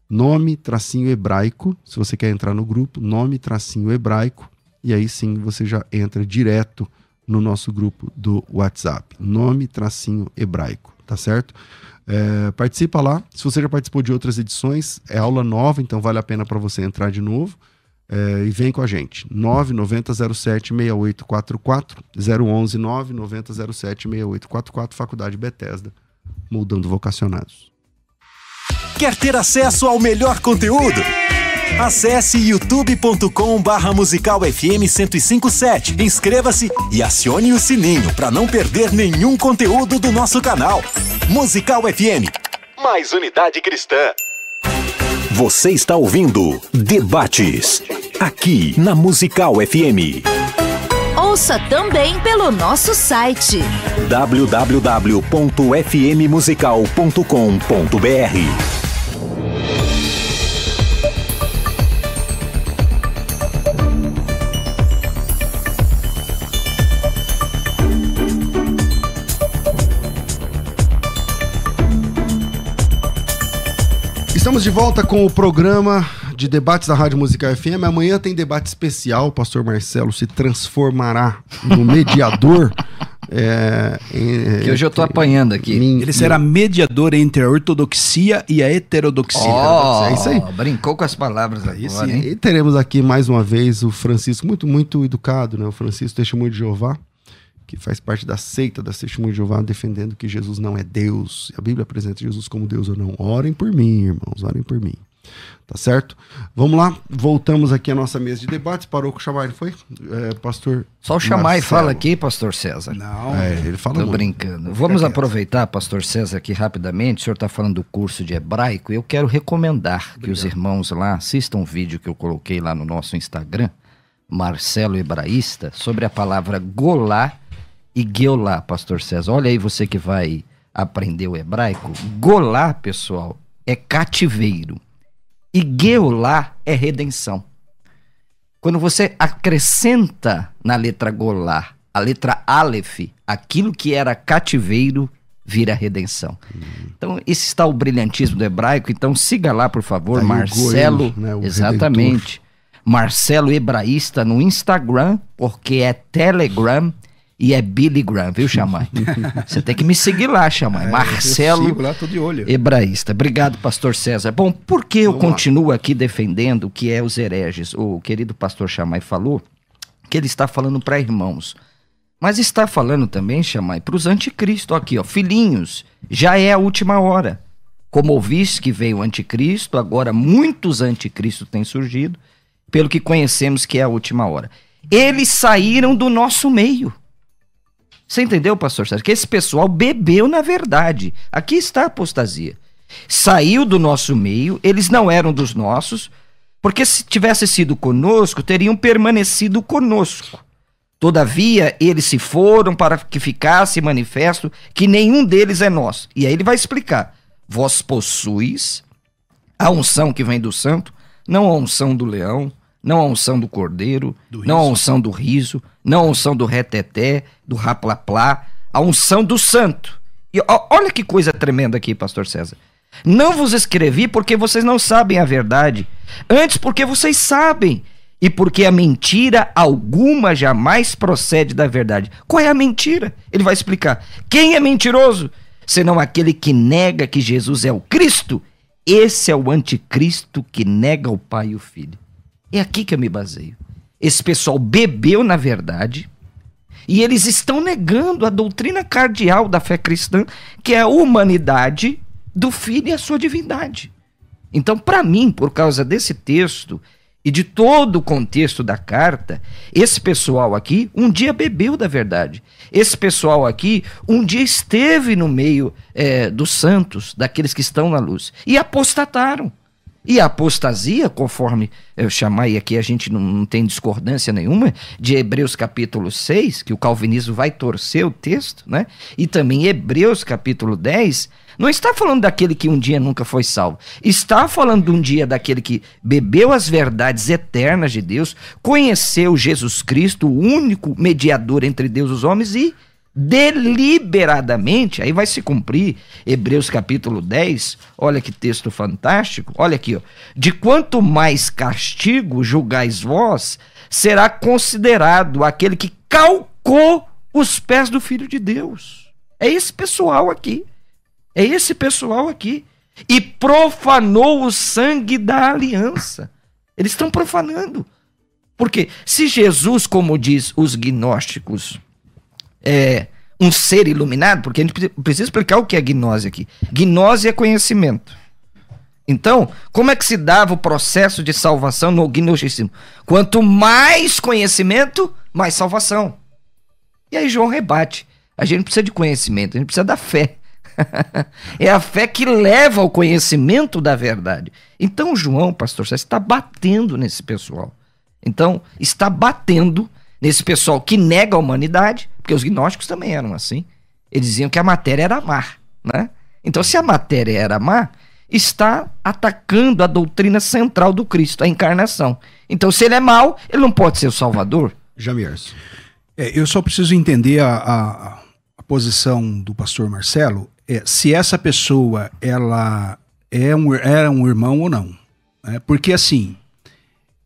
Nome, tracinho hebraico, se você quer entrar no grupo, nome, tracinho hebraico, e aí sim você já entra direto no nosso grupo do WhatsApp. Nome, tracinho hebraico, tá certo? É, participa lá. Se você já participou de outras edições, é aula nova, então vale a pena para você entrar de novo. É, e vem com a gente. 9907-6844, 011 9907-6844, Faculdade Bethesda, moldando vocacionados. Quer ter acesso ao melhor conteúdo? Acesse youtube.com barra musical FM 1057. Inscreva-se e acione o sininho para não perder nenhum conteúdo do nosso canal. Musical FM. Mais unidade cristã. Você está ouvindo Debates. Aqui na Musical FM. Ouça também pelo nosso site www.fmmusical.com.br. Estamos de volta com o programa de debates da Rádio Musical FM. Amanhã tem debate especial. O pastor Marcelo se transformará no mediador É, em- Que hoje eu tô entre apanhando aqui. mim Ele será mediador entre a ortodoxia e a heterodoxia. Ó, é isso aí. Brincou com as palavras Aí agora, sim, hein? E teremos aqui mais uma vez o Francisco, muito, muito educado, né? O Francisco Testemunho de Jeová, que faz parte da seita da Testemunho de Jeová, defendendo que Jesus não é Deus. A Bíblia apresenta Jesus como Deus ou não. Orem por mim, irmãos, orem por mim. Tá certo? Vamos lá, voltamos aqui à nossa mesa de debates. Parou com o chamar, não foi? É, pastor. Só o e Marcelo. fala aqui, pastor César. Não, É, ele fala Tô muito. brincando. Vamos aproveitar, pastor César, aqui rapidamente. O senhor está falando do curso de hebraico. Eu quero recomendar que os irmãos lá assistam um vídeo que eu coloquei lá no nosso Instagram, Marcelo Hebraísta, sobre a palavra golá e geolá, pastor César. Olha aí você que vai aprender o hebraico. Golá, pessoal, é cativeiro. E geolá é redenção. Quando você acrescenta na letra Golá a letra Aleph, aquilo que era cativeiro vira redenção. Então, esse está o brilhantismo do hebraico. Então, siga lá, por favor, Tá Marcelo. Né, exatamente. Marcelo Hebraísta no Instagram, porque é Telegram e é Billy Graham, viu, Chamai? Você tem que me seguir lá, Chamai. É, Eu Marcelo sigo lá, tô de olho. Hebraísta. Obrigado, pastor César. Bom, por que eu lá. continuo aqui defendendo o que é os hereges? O querido pastor Chamai falou que ele está falando para irmãos. Mas está falando também, Chamai, para os anticristo aqui, ó. Filhinhos, já é a última hora. Como ouviste que veio o anticristo, agora muitos anticristos têm surgido, pelo que conhecemos que é a última hora. Eles saíram do nosso meio. Você entendeu, pastor Sérgio? Que esse pessoal bebeu na verdade. Aqui está a apostasia. Saiu do nosso meio, eles não eram dos nossos, porque se tivesse sido conosco, teriam permanecido conosco. Todavia, eles se foram para que ficasse manifesto que nenhum deles é nosso. E aí ele vai explicar: vós possuis a unção que vem do santo, não a unção do leão, não a unção do cordeiro, Do não a unção do riso, não a unção do reteté, do raplaplá, a unção do santo. E olha que coisa tremenda aqui, pastor César. Não vos escrevi porque vocês não sabem a verdade, antes porque vocês sabem, e porque a mentira alguma jamais procede da verdade. Qual é a mentira? Ele vai explicar. Quem é mentiroso? Senão aquele que nega que Jesus é o Cristo. Esse é o anticristo que nega o Pai e o Filho. É aqui que eu me baseio. Esse pessoal bebeu na verdade e eles estão negando a doutrina cardeal da fé cristã, que é a humanidade do Filho e a sua divindade. Então, para mim, por causa desse texto e de todo o contexto da carta, esse pessoal aqui um dia bebeu da verdade. Esse pessoal aqui um dia esteve no meio eh, dos santos, daqueles que estão na luz, e apostataram. E a apostasia, conforme eu chamei aqui, a gente não, não tem discordância nenhuma, de Hebreus capítulo 6, que o calvinismo vai torcer o texto, né? E também Hebreus capítulo 10, não está falando daquele que um dia nunca foi salvo. Está falando um dia daquele que bebeu as verdades eternas de Deus, conheceu Jesus Cristo, o único mediador entre Deus e os homens, e deliberadamente, aí vai se cumprir Hebreus capítulo 10, olha que texto fantástico, olha aqui, ó. De quanto mais castigo julgais vós, será considerado aquele que calcou os pés do Filho de Deus. É esse pessoal aqui. É esse pessoal aqui. E profanou o sangue da aliança. Eles estão profanando. Porque se Jesus, como diz os gnósticos, é um ser iluminado, porque a gente pre- precisa explicar o que é gnose aqui. Gnose é conhecimento. Então, como é que se dava o processo de salvação no gnosticismo? Quanto mais conhecimento, mais salvação. E aí João rebate. A gente precisa de conhecimento, a gente precisa da fé. é a fé que leva ao conhecimento da verdade. Então, João, pastor, você está batendo nesse pessoal. Então, está batendo nesse pessoal que nega a humanidade, porque os gnósticos também eram assim. Eles diziam que a matéria era má, né? Então, se a matéria era má, está atacando a doutrina central do Cristo, a encarnação. Então, se ele é mau, ele não pode ser o Salvador. Jamierson. É, eu só preciso entender a, a- a posição do pastor Marcelo, é, se essa pessoa ela é um, era um irmão ou não. né? Porque assim,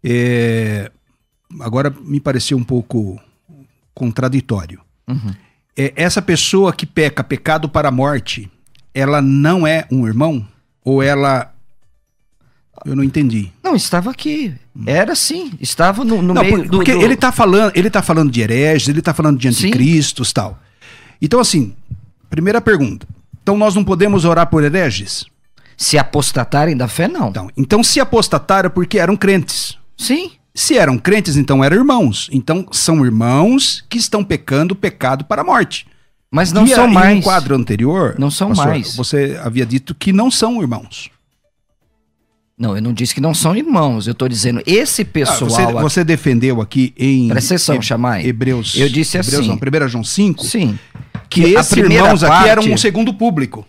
é, agora me pareceu um pouco contraditório. É, essa pessoa que peca pecado para a morte, ela não é um irmão? Ou ela. Eu não entendi. Não, estava aqui. Era sim. Estava no, no não, meio por- do. porque do- ele tá falando, ele tá falando de hereges, ele tá falando de anticristos e tal. Então, assim, primeira pergunta. Então nós não podemos orar por hereges? Se apostatarem da fé, não. Então, então se apostataram é porque eram crentes. Sim. Se eram crentes, então eram irmãos. Então são irmãos que estão pecando pecado para a morte. Mas não E são e mais. no quadro anterior, Não são mais. Você havia dito que não são irmãos. Não, eu não disse que não são irmãos. Eu tô dizendo, esse Ah, pessoal. você, aqui- você defendeu aqui em Presta atenção, Chamai. Hebreus. Eu disse Hebreus assim. Não, 1 João 5. Sim. Que Que esses primeira irmãos aqui parte- eram um segundo público.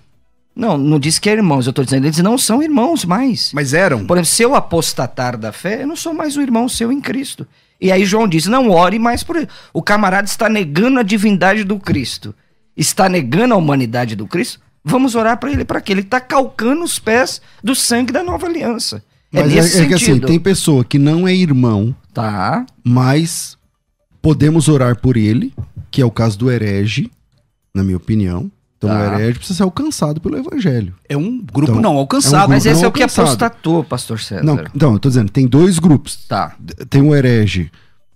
Não, não disse que é irmãos. Eu tô dizendo, eles não são irmãos mais. Mas eram. Por exemplo, se eu apostatar da fé, eu não sou mais um irmão seu em Cristo. E aí João diz: não ore mais por ele. O camarada está negando a divindade do Cristo. Está negando a humanidade do Cristo. Vamos orar para ele para quê? Ele está calcando os pés do sangue da nova aliança. É Mas nesse é, é que assim, sentido. tem pessoa que não é irmão, Tá. mas podemos orar por ele, que é o caso do herege, na minha opinião. Então Tá. o herege precisa ser alcançado pelo evangelho. É um grupo Então, não alcançado. é um Mas grupo esse não é o que alcançado. apostatou, pastor César. Não, então, eu tô dizendo, tem dois grupos. Tá. Tem o herege,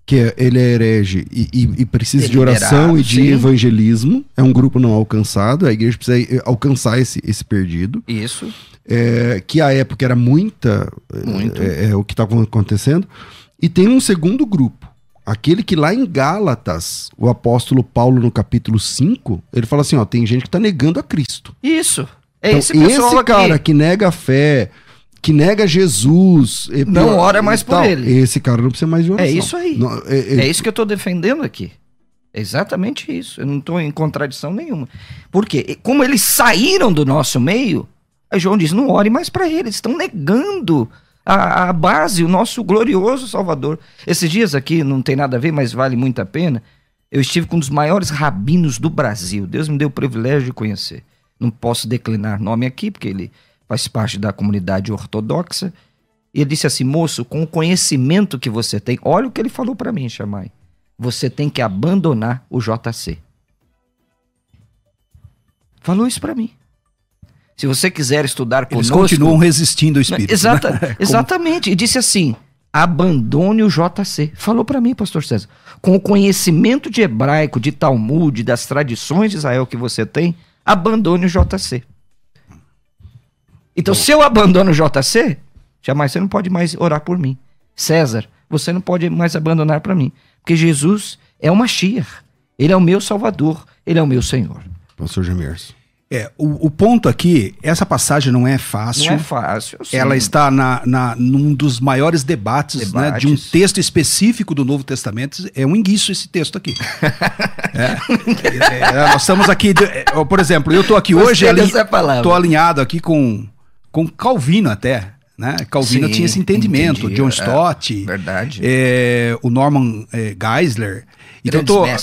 que é- ele é herege e, e- e precisa de oração e de sim. evangelismo. É um grupo não alcançado. A igreja precisa eh, alcançar esse, esse perdido. Isso. É, que a época era muita. eh, Muito. É, é o que estava acontecendo. E tem um segundo grupo. Aquele que lá em Gálatas, o apóstolo Paulo, no capítulo 5, ele fala assim: ó, tem gente que está negando a Cristo. Isso. É Então, esse esse aqui. cara que nega a fé, que nega Jesus. e Não pior- ora mais por tal, ele. Esse cara não precisa mais de oração. É isso aí. Não, é- é- É isso que eu estou defendendo aqui. É exatamente isso. Eu não estou em contradição nenhuma. Por quê? E Como eles saíram do nosso meio, aí João diz: não ore mais para eles. Estão negando a, a base, o nosso glorioso Salvador. Esses dias aqui, não tem nada a ver, mas vale muito a pena. Eu estive com um dos maiores rabinos do Brasil. Deus me deu o privilégio de conhecer. Não posso declinar nome aqui, porque ele faz parte da comunidade ortodoxa. E ele disse assim: moço, com o conhecimento que você tem, olha o que ele falou para mim, Chamai. Você tem que abandonar o JC. Falou isso para mim. Se você quiser estudar Eles conosco. continuam resistindo ao espírito. Exata- né? Exatamente. E disse assim: abandone o JC. Falou para mim, pastor César. Com o conhecimento de hebraico, de Talmud, das tradições de Israel que você tem, abandone o JC. Então, se eu abandono o JC, jamais você não pode mais orar por mim. César, você não pode mais abandonar para mim. Porque Jesus é o Mashiach. Ele é o meu Salvador. Ele é o meu Senhor. Pastor Gemerson. É, o, o ponto aqui, essa passagem não é fácil. Não é fácil. sim. Ela está na, na, num dos maiores debates, né, Debates. de um texto específico do Novo Testamento. É um enguiço esse texto aqui. É. É, nós estamos aqui, é, por exemplo, eu estou aqui hoje, Gostei palavra. tô alinhado aqui com, com Calvino até. Né? Calvino Sim, tinha esse entendimento, entendi, John é, Stott, verdade. é, o Norman é, Geisler. Então, tô, é,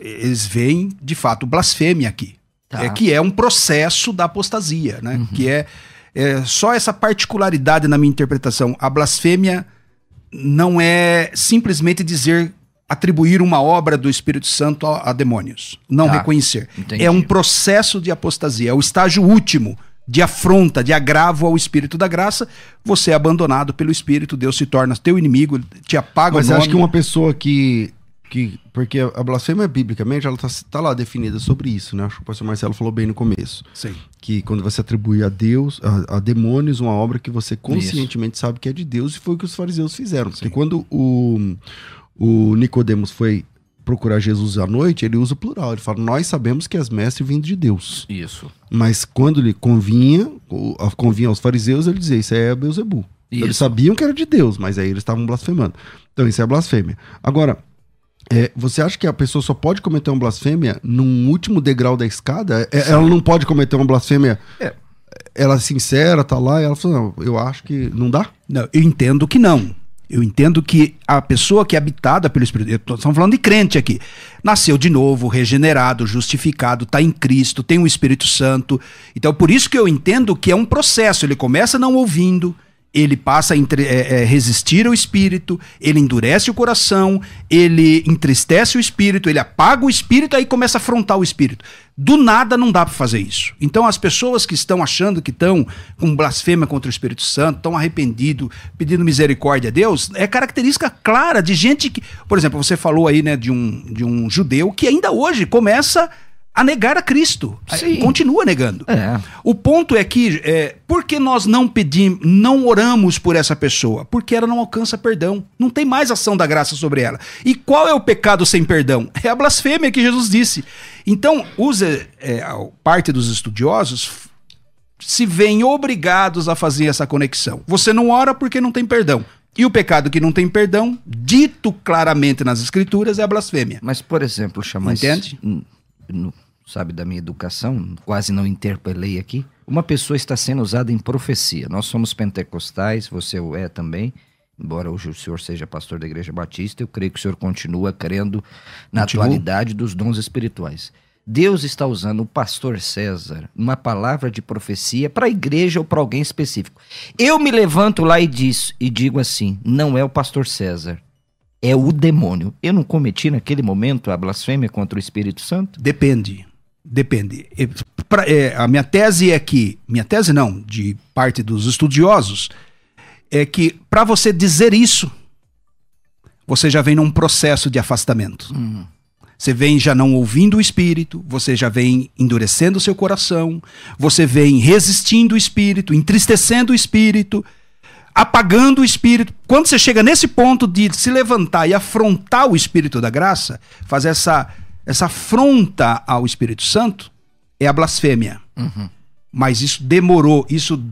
eles veem, de fato, blasfêmia aqui. Tá. É, que é um processo da apostasia, né? Uhum. Que é, é só essa particularidade na minha interpretação. A blasfêmia não é simplesmente dizer atribuir uma obra do Espírito Santo a, a demônios. Não Tá, reconhecer. entendi. É um processo de apostasia. É o estágio último de afronta, de agravo ao Espírito da graça. Você é abandonado pelo Espírito, Deus se torna teu inimigo, te apaga Mas o nome. acha que uma pessoa que. Que porque a blasfêmia, biblicamente, ela tá, tá lá definida sobre isso, né? Acho que o pastor Marcelo falou bem no começo. Sim. Que quando você atribui a Deus, a, a demônios, uma obra que você conscientemente sabe que é de Deus, e foi o que os fariseus fizeram. Porque quando o, o Nicodemos foi procurar Jesus à noite, ele usa o plural. Ele fala: Nós sabemos que és mestre vindo de Deus. Isso. Mas quando lhe convinha, convinha aos fariseus, ele dizia: Isso é Beuzebu. Isso. Eles sabiam que era de Deus, mas aí eles estavam blasfemando. Então isso é blasfêmia. Agora, é, você acha que a pessoa só pode cometer uma blasfêmia num último degrau da escada? É, ela não pode cometer uma blasfêmia. É. Ela é sincera, tá lá, e ela fala: Não, eu acho que não dá. Não, eu entendo que não. Eu entendo que a pessoa que é habitada pelo Espírito, estamos falando de crente aqui, nasceu de novo, regenerado, justificado, está em Cristo, tem o Espírito Santo. Então, por isso que eu entendo que é um processo. Ele começa não ouvindo, ele passa a entre- é, é, resistir ao espírito, ele endurece o coração, ele entristece o espírito, ele apaga o espírito, aí começa a afrontar o espírito. Do nada não dá para fazer isso. Então as pessoas que estão achando que estão com blasfêmia contra o Espírito Santo, estão arrependidos, pedindo misericórdia a Deus, é característica clara de gente que, por exemplo, você falou aí, né, de um, de um judeu que ainda hoje começa a negar a Cristo. Sim. Continua negando. É. O ponto é que, é, por que nós não pedimos, não oramos por essa pessoa? Porque ela não alcança perdão. Não tem mais ação da graça sobre ela. E qual é o pecado sem perdão? É a blasfêmia que Jesus disse. Então, usa é, a parte dos estudiosos se veem obrigados a fazer essa conexão. Você não ora porque não tem perdão. E o pecado que não tem perdão, dito claramente nas escrituras, é a blasfêmia. Mas, por exemplo, chamar. Entende? N- n- sabe, da minha educação, quase não interpelei aqui. Uma pessoa está sendo usada em profecia. Nós somos pentecostais, você o é também. Embora hoje o senhor seja pastor da Igreja Batista, eu creio que o senhor continua crendo na atualidade dos dons espirituais. Deus está usando o pastor César, uma palavra de profecia para a igreja ou para alguém específico. Eu me levanto lá e, diz, e digo assim: não é o pastor César, é o demônio. Eu não cometi naquele momento a blasfêmia contra o Espírito Santo? Depende. Depende. Pra- é, a minha tese é que. Minha tese não, de parte dos estudiosos, é que para você dizer isso, você já vem num processo de afastamento. Você vem já não ouvindo o espírito, você já vem endurecendo o seu coração, você vem resistindo o espírito, entristecendo o espírito, apagando o espírito. Quando você chega nesse ponto de se levantar e afrontar o espírito da graça, fazer essa, essa afronta ao Espírito Santo, é a blasfêmia. Mas isso demorou, isso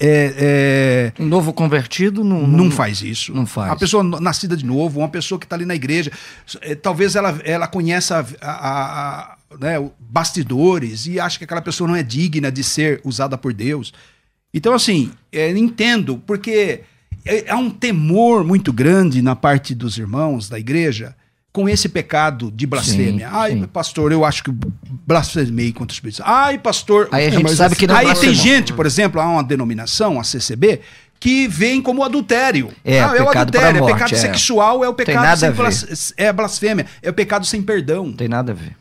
é- é, Um novo convertido não, não faz isso. não faz. A pessoa nascida de novo, uma pessoa que está ali na igreja, eh, talvez ela, ela conheça a, a- a- né, bastidores e acha que aquela pessoa não é digna de ser usada por Deus. Então, assim, eh, entendo, porque é- há um temor muito grande na parte dos irmãos da igreja com esse pecado de blasfêmia. Sim, Ai, sim. pastor, eu acho que blasfemei contra o Espírito Santo. Ai, pastor. Aí a É, gente mas sabe que não Aí tem gente, por exemplo, há uma denominação, a CCB, que vem como adultério. É, ah, é o adultério, morte, é pecado é. sexual, é o pecado sem blas- é blasfêmia, é o pecado sem perdão. Não tem nada a ver.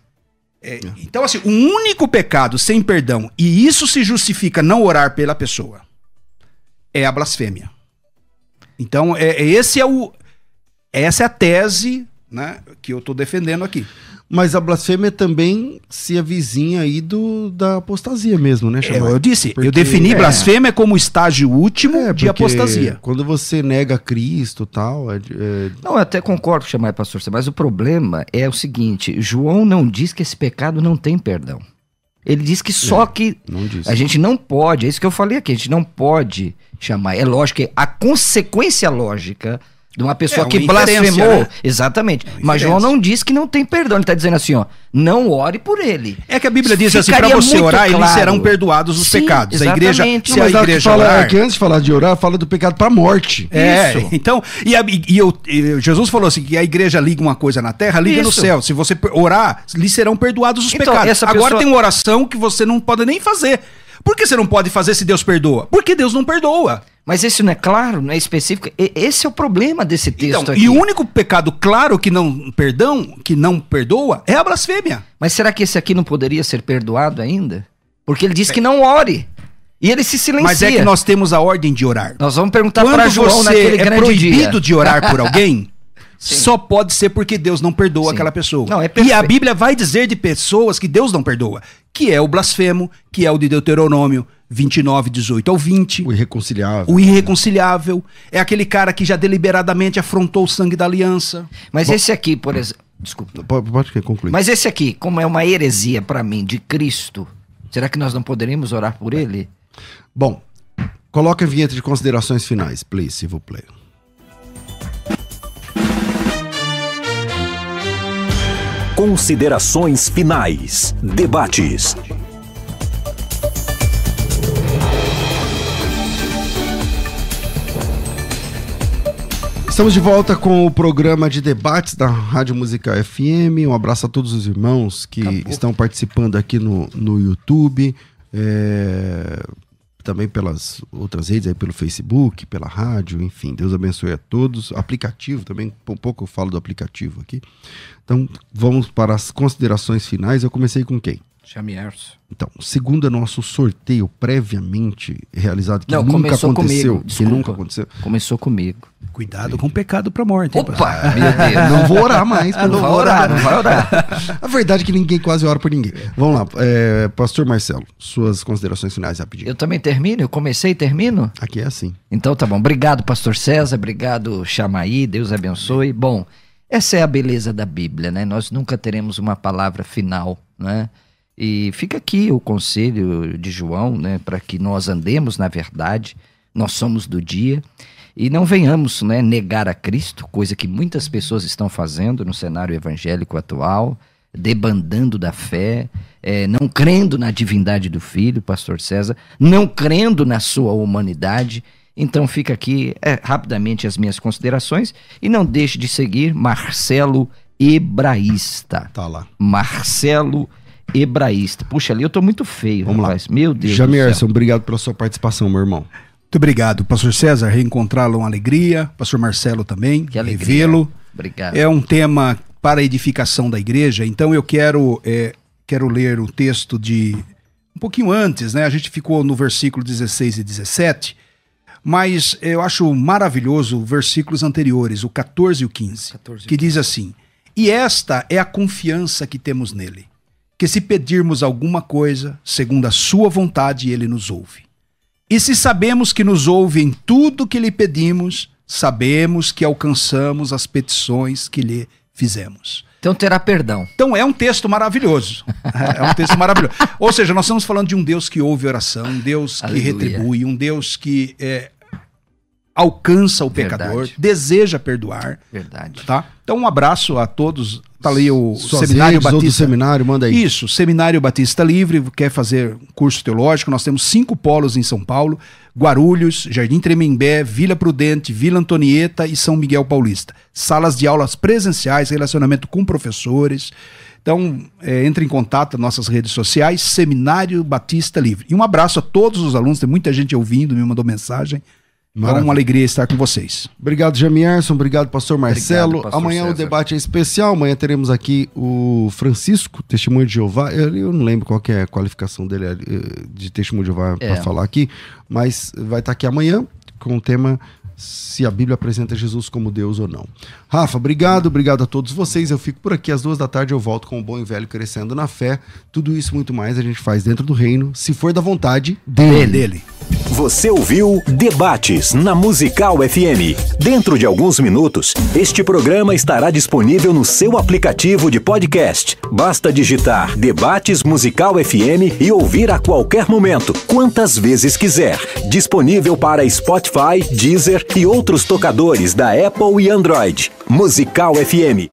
É, então, assim, o único pecado sem perdão, e isso se justifica não orar pela pessoa, é a blasfêmia. Então, é, é- esse é o. Essa é a tese né, que eu estou defendendo aqui. Mas a blasfêmia também se avizinha aí do, da apostasia mesmo, né, É, eu disse, Porque- eu defini é. blasfêmia como estágio último É, de apostasia. Quando você nega Cristo e tal, é, é, Não, eu até concordo com chamar pastor, mas o problema é o seguinte: João não diz que esse pecado não tem perdão. Ele diz que só que não diz. a gente não pode, é isso que eu falei aqui, a gente não pode chamar. É lógico que a consequência lógica de uma pessoa É, uma que blasfemou, né? exatamente. uma Mas João não diz que não tem perdão. Ele está dizendo assim, ó, não ore por ele. É que a Bíblia diz assim, Ficaria para você orar, eles claro. serão perdoados os Sim, pecados. A igreja, exatamente. se a mas a igreja fala, orar... que antes de falar de orar, fala do pecado pra morte. É, Isso. então, e, a- e eu- e Jesus falou assim, que a igreja liga uma coisa na terra, liga no Isso. céu. Se você orar, lhe serão perdoados os Então, pecados. essa Agora pessoa- tem uma oração que você não pode nem fazer. Por que você não pode fazer se Deus perdoa? Porque Deus não perdoa. Mas esse não é claro, não é específico. E- esse é o problema desse texto Então, aqui. e o único pecado claro que não perdão, que não perdoa, é a blasfêmia. Mas será que esse aqui não poderia ser perdoado ainda? Porque ele diz que não ore. E ele se silencia. Mas é que nós temos a ordem de orar. Nós vamos perguntar para João você naquele é grande proibido dia. de orar por alguém, só pode ser porque Deus não perdoa Sim. aquela pessoa. Não, é e a. Bíblia vai dizer de pessoas que Deus não perdoa, que é o blasfemo, que é o de Deuteronômio 29, 18 ao 20. O irreconciliável. O irreconciliável é aquele cara que já deliberadamente afrontou o sangue da aliança. Mas esse aqui, por exemplo. Desculpa. Pode, pode concluir. Mas esse aqui, como é uma heresia para mim de Cristo, será que nós não poderíamos orar por ele? Bom, coloca a vinheta de considerações finais, please, s'il vous plaît. Considerações finais. Debates. Estamos de volta com o programa de debates da Rádio Música FM. Um abraço a todos os irmãos que estão participando aqui no, no YouTube. É, também pelas outras redes, aí pelo Facebook, pela rádio, enfim. Deus abençoe a todos. Aplicativo também, um pouco eu falo do aplicativo aqui. Então, vamos para as considerações finais. Eu comecei com quem? Chamierson. Então, segundo o nosso sorteio previamente realizado, que Não, nunca aconteceu, comigo, que nunca aconteceu. Começou comigo. Cuidado com o pecado pra morte. Opa, meu Deus. Não vou orar mais. Não vai amor orar, não vai orar. A verdade é que ninguém quase ora por ninguém. Vamos lá, é, Pastor Marcelo, suas considerações finais rapidinho. Eu também termino? Eu comecei e termino? Aqui é assim. Então tá bom. Obrigado, pastor César. Obrigado, Chamaí. Deus abençoe. Bom, essa é a beleza da Bíblia, né? Nós nunca teremos uma palavra final, né? E fica aqui o conselho de João, né? Para que nós andemos na verdade. Nós somos do dia. E não venhamos né, negar a Cristo, coisa que muitas pessoas estão fazendo no cenário evangélico atual, debandando da fé, eh, não crendo na divindade do Filho, Pastor César, não crendo na sua humanidade. Então fica aqui eh, rapidamente as minhas considerações e não deixe de seguir Marcelo Hebraísta. Tá lá. Marcelo Hebraísta. Puxa, ali eu tô muito feio, Vamos lá. rapaz. Meu Deus Jamerson, obrigado pela sua participação, meu irmão. Muito obrigado, pastor César. Reencontrá-lo é uma alegria. Pastor Marcelo também. Que alegria. Revê-lo. Obrigado. É um tema para a edificação da igreja. Então eu quero, é, quero ler o texto de um pouquinho antes, né? A gente ficou no versículo 16 e 17, mas eu acho maravilhoso versículos anteriores, o 14 e o 15, que diz assim: E esta é a confiança que temos nele, que se pedirmos alguma coisa, segundo a sua vontade, ele nos ouve. E se sabemos que nos ouve em tudo que lhe pedimos, sabemos que alcançamos as petições que lhe fizemos. Então terá perdão. Então é um texto maravilhoso. É um texto maravilhoso. Ou seja, nós estamos falando de um Deus que ouve oração, um Deus que Aleluia. retribui, um Deus que é, alcança o pecador, Verdade. deseja perdoar. Verdade. Tá? Então um abraço a todos. Tá ali o Suas Seminário redes Batista. seminário, manda aí. Isso, Seminário Batista Livre, quer fazer curso teológico. Nós temos cinco polos em São Paulo: Guarulhos, Jardim Tremembé, Vila Prudente, Vila Antonieta e São Miguel Paulista. Salas de aulas presenciais, relacionamento com professores. Então, é, entre em contato nas nossas redes sociais, Seminário Batista Livre. E um abraço a todos os alunos, tem muita gente ouvindo, me mandou mensagem. É Maravilha. uma alegria estar com vocês. Obrigado, Jamierson. Obrigado, pastor Marcelo. pastor Amanhã o César. debate é especial. Amanhã teremos aqui o Francisco, testemunho de Jeová. Eu, eu não lembro qual que é a qualificação dele eh, de testemunho de Jeová É. para falar aqui, mas vai estar aqui amanhã com o tema se a Bíblia apresenta Jesus como Deus ou não. Rafa, obrigado, obrigado a todos vocês. Eu fico por aqui às duas da tarde. Eu volto com o bom e velho crescendo na fé. Tudo isso muito mais a gente faz dentro do reino, se for da vontade dele. Dele. Você ouviu Debates na Musical FM. Dentro de alguns minutos, este programa estará disponível no seu aplicativo de podcast. Basta digitar Debates Musical FM e ouvir a qualquer momento, quantas vezes quiser. Disponível para Spotify, Deezer e outros tocadores da Apple e Android. Musical FM.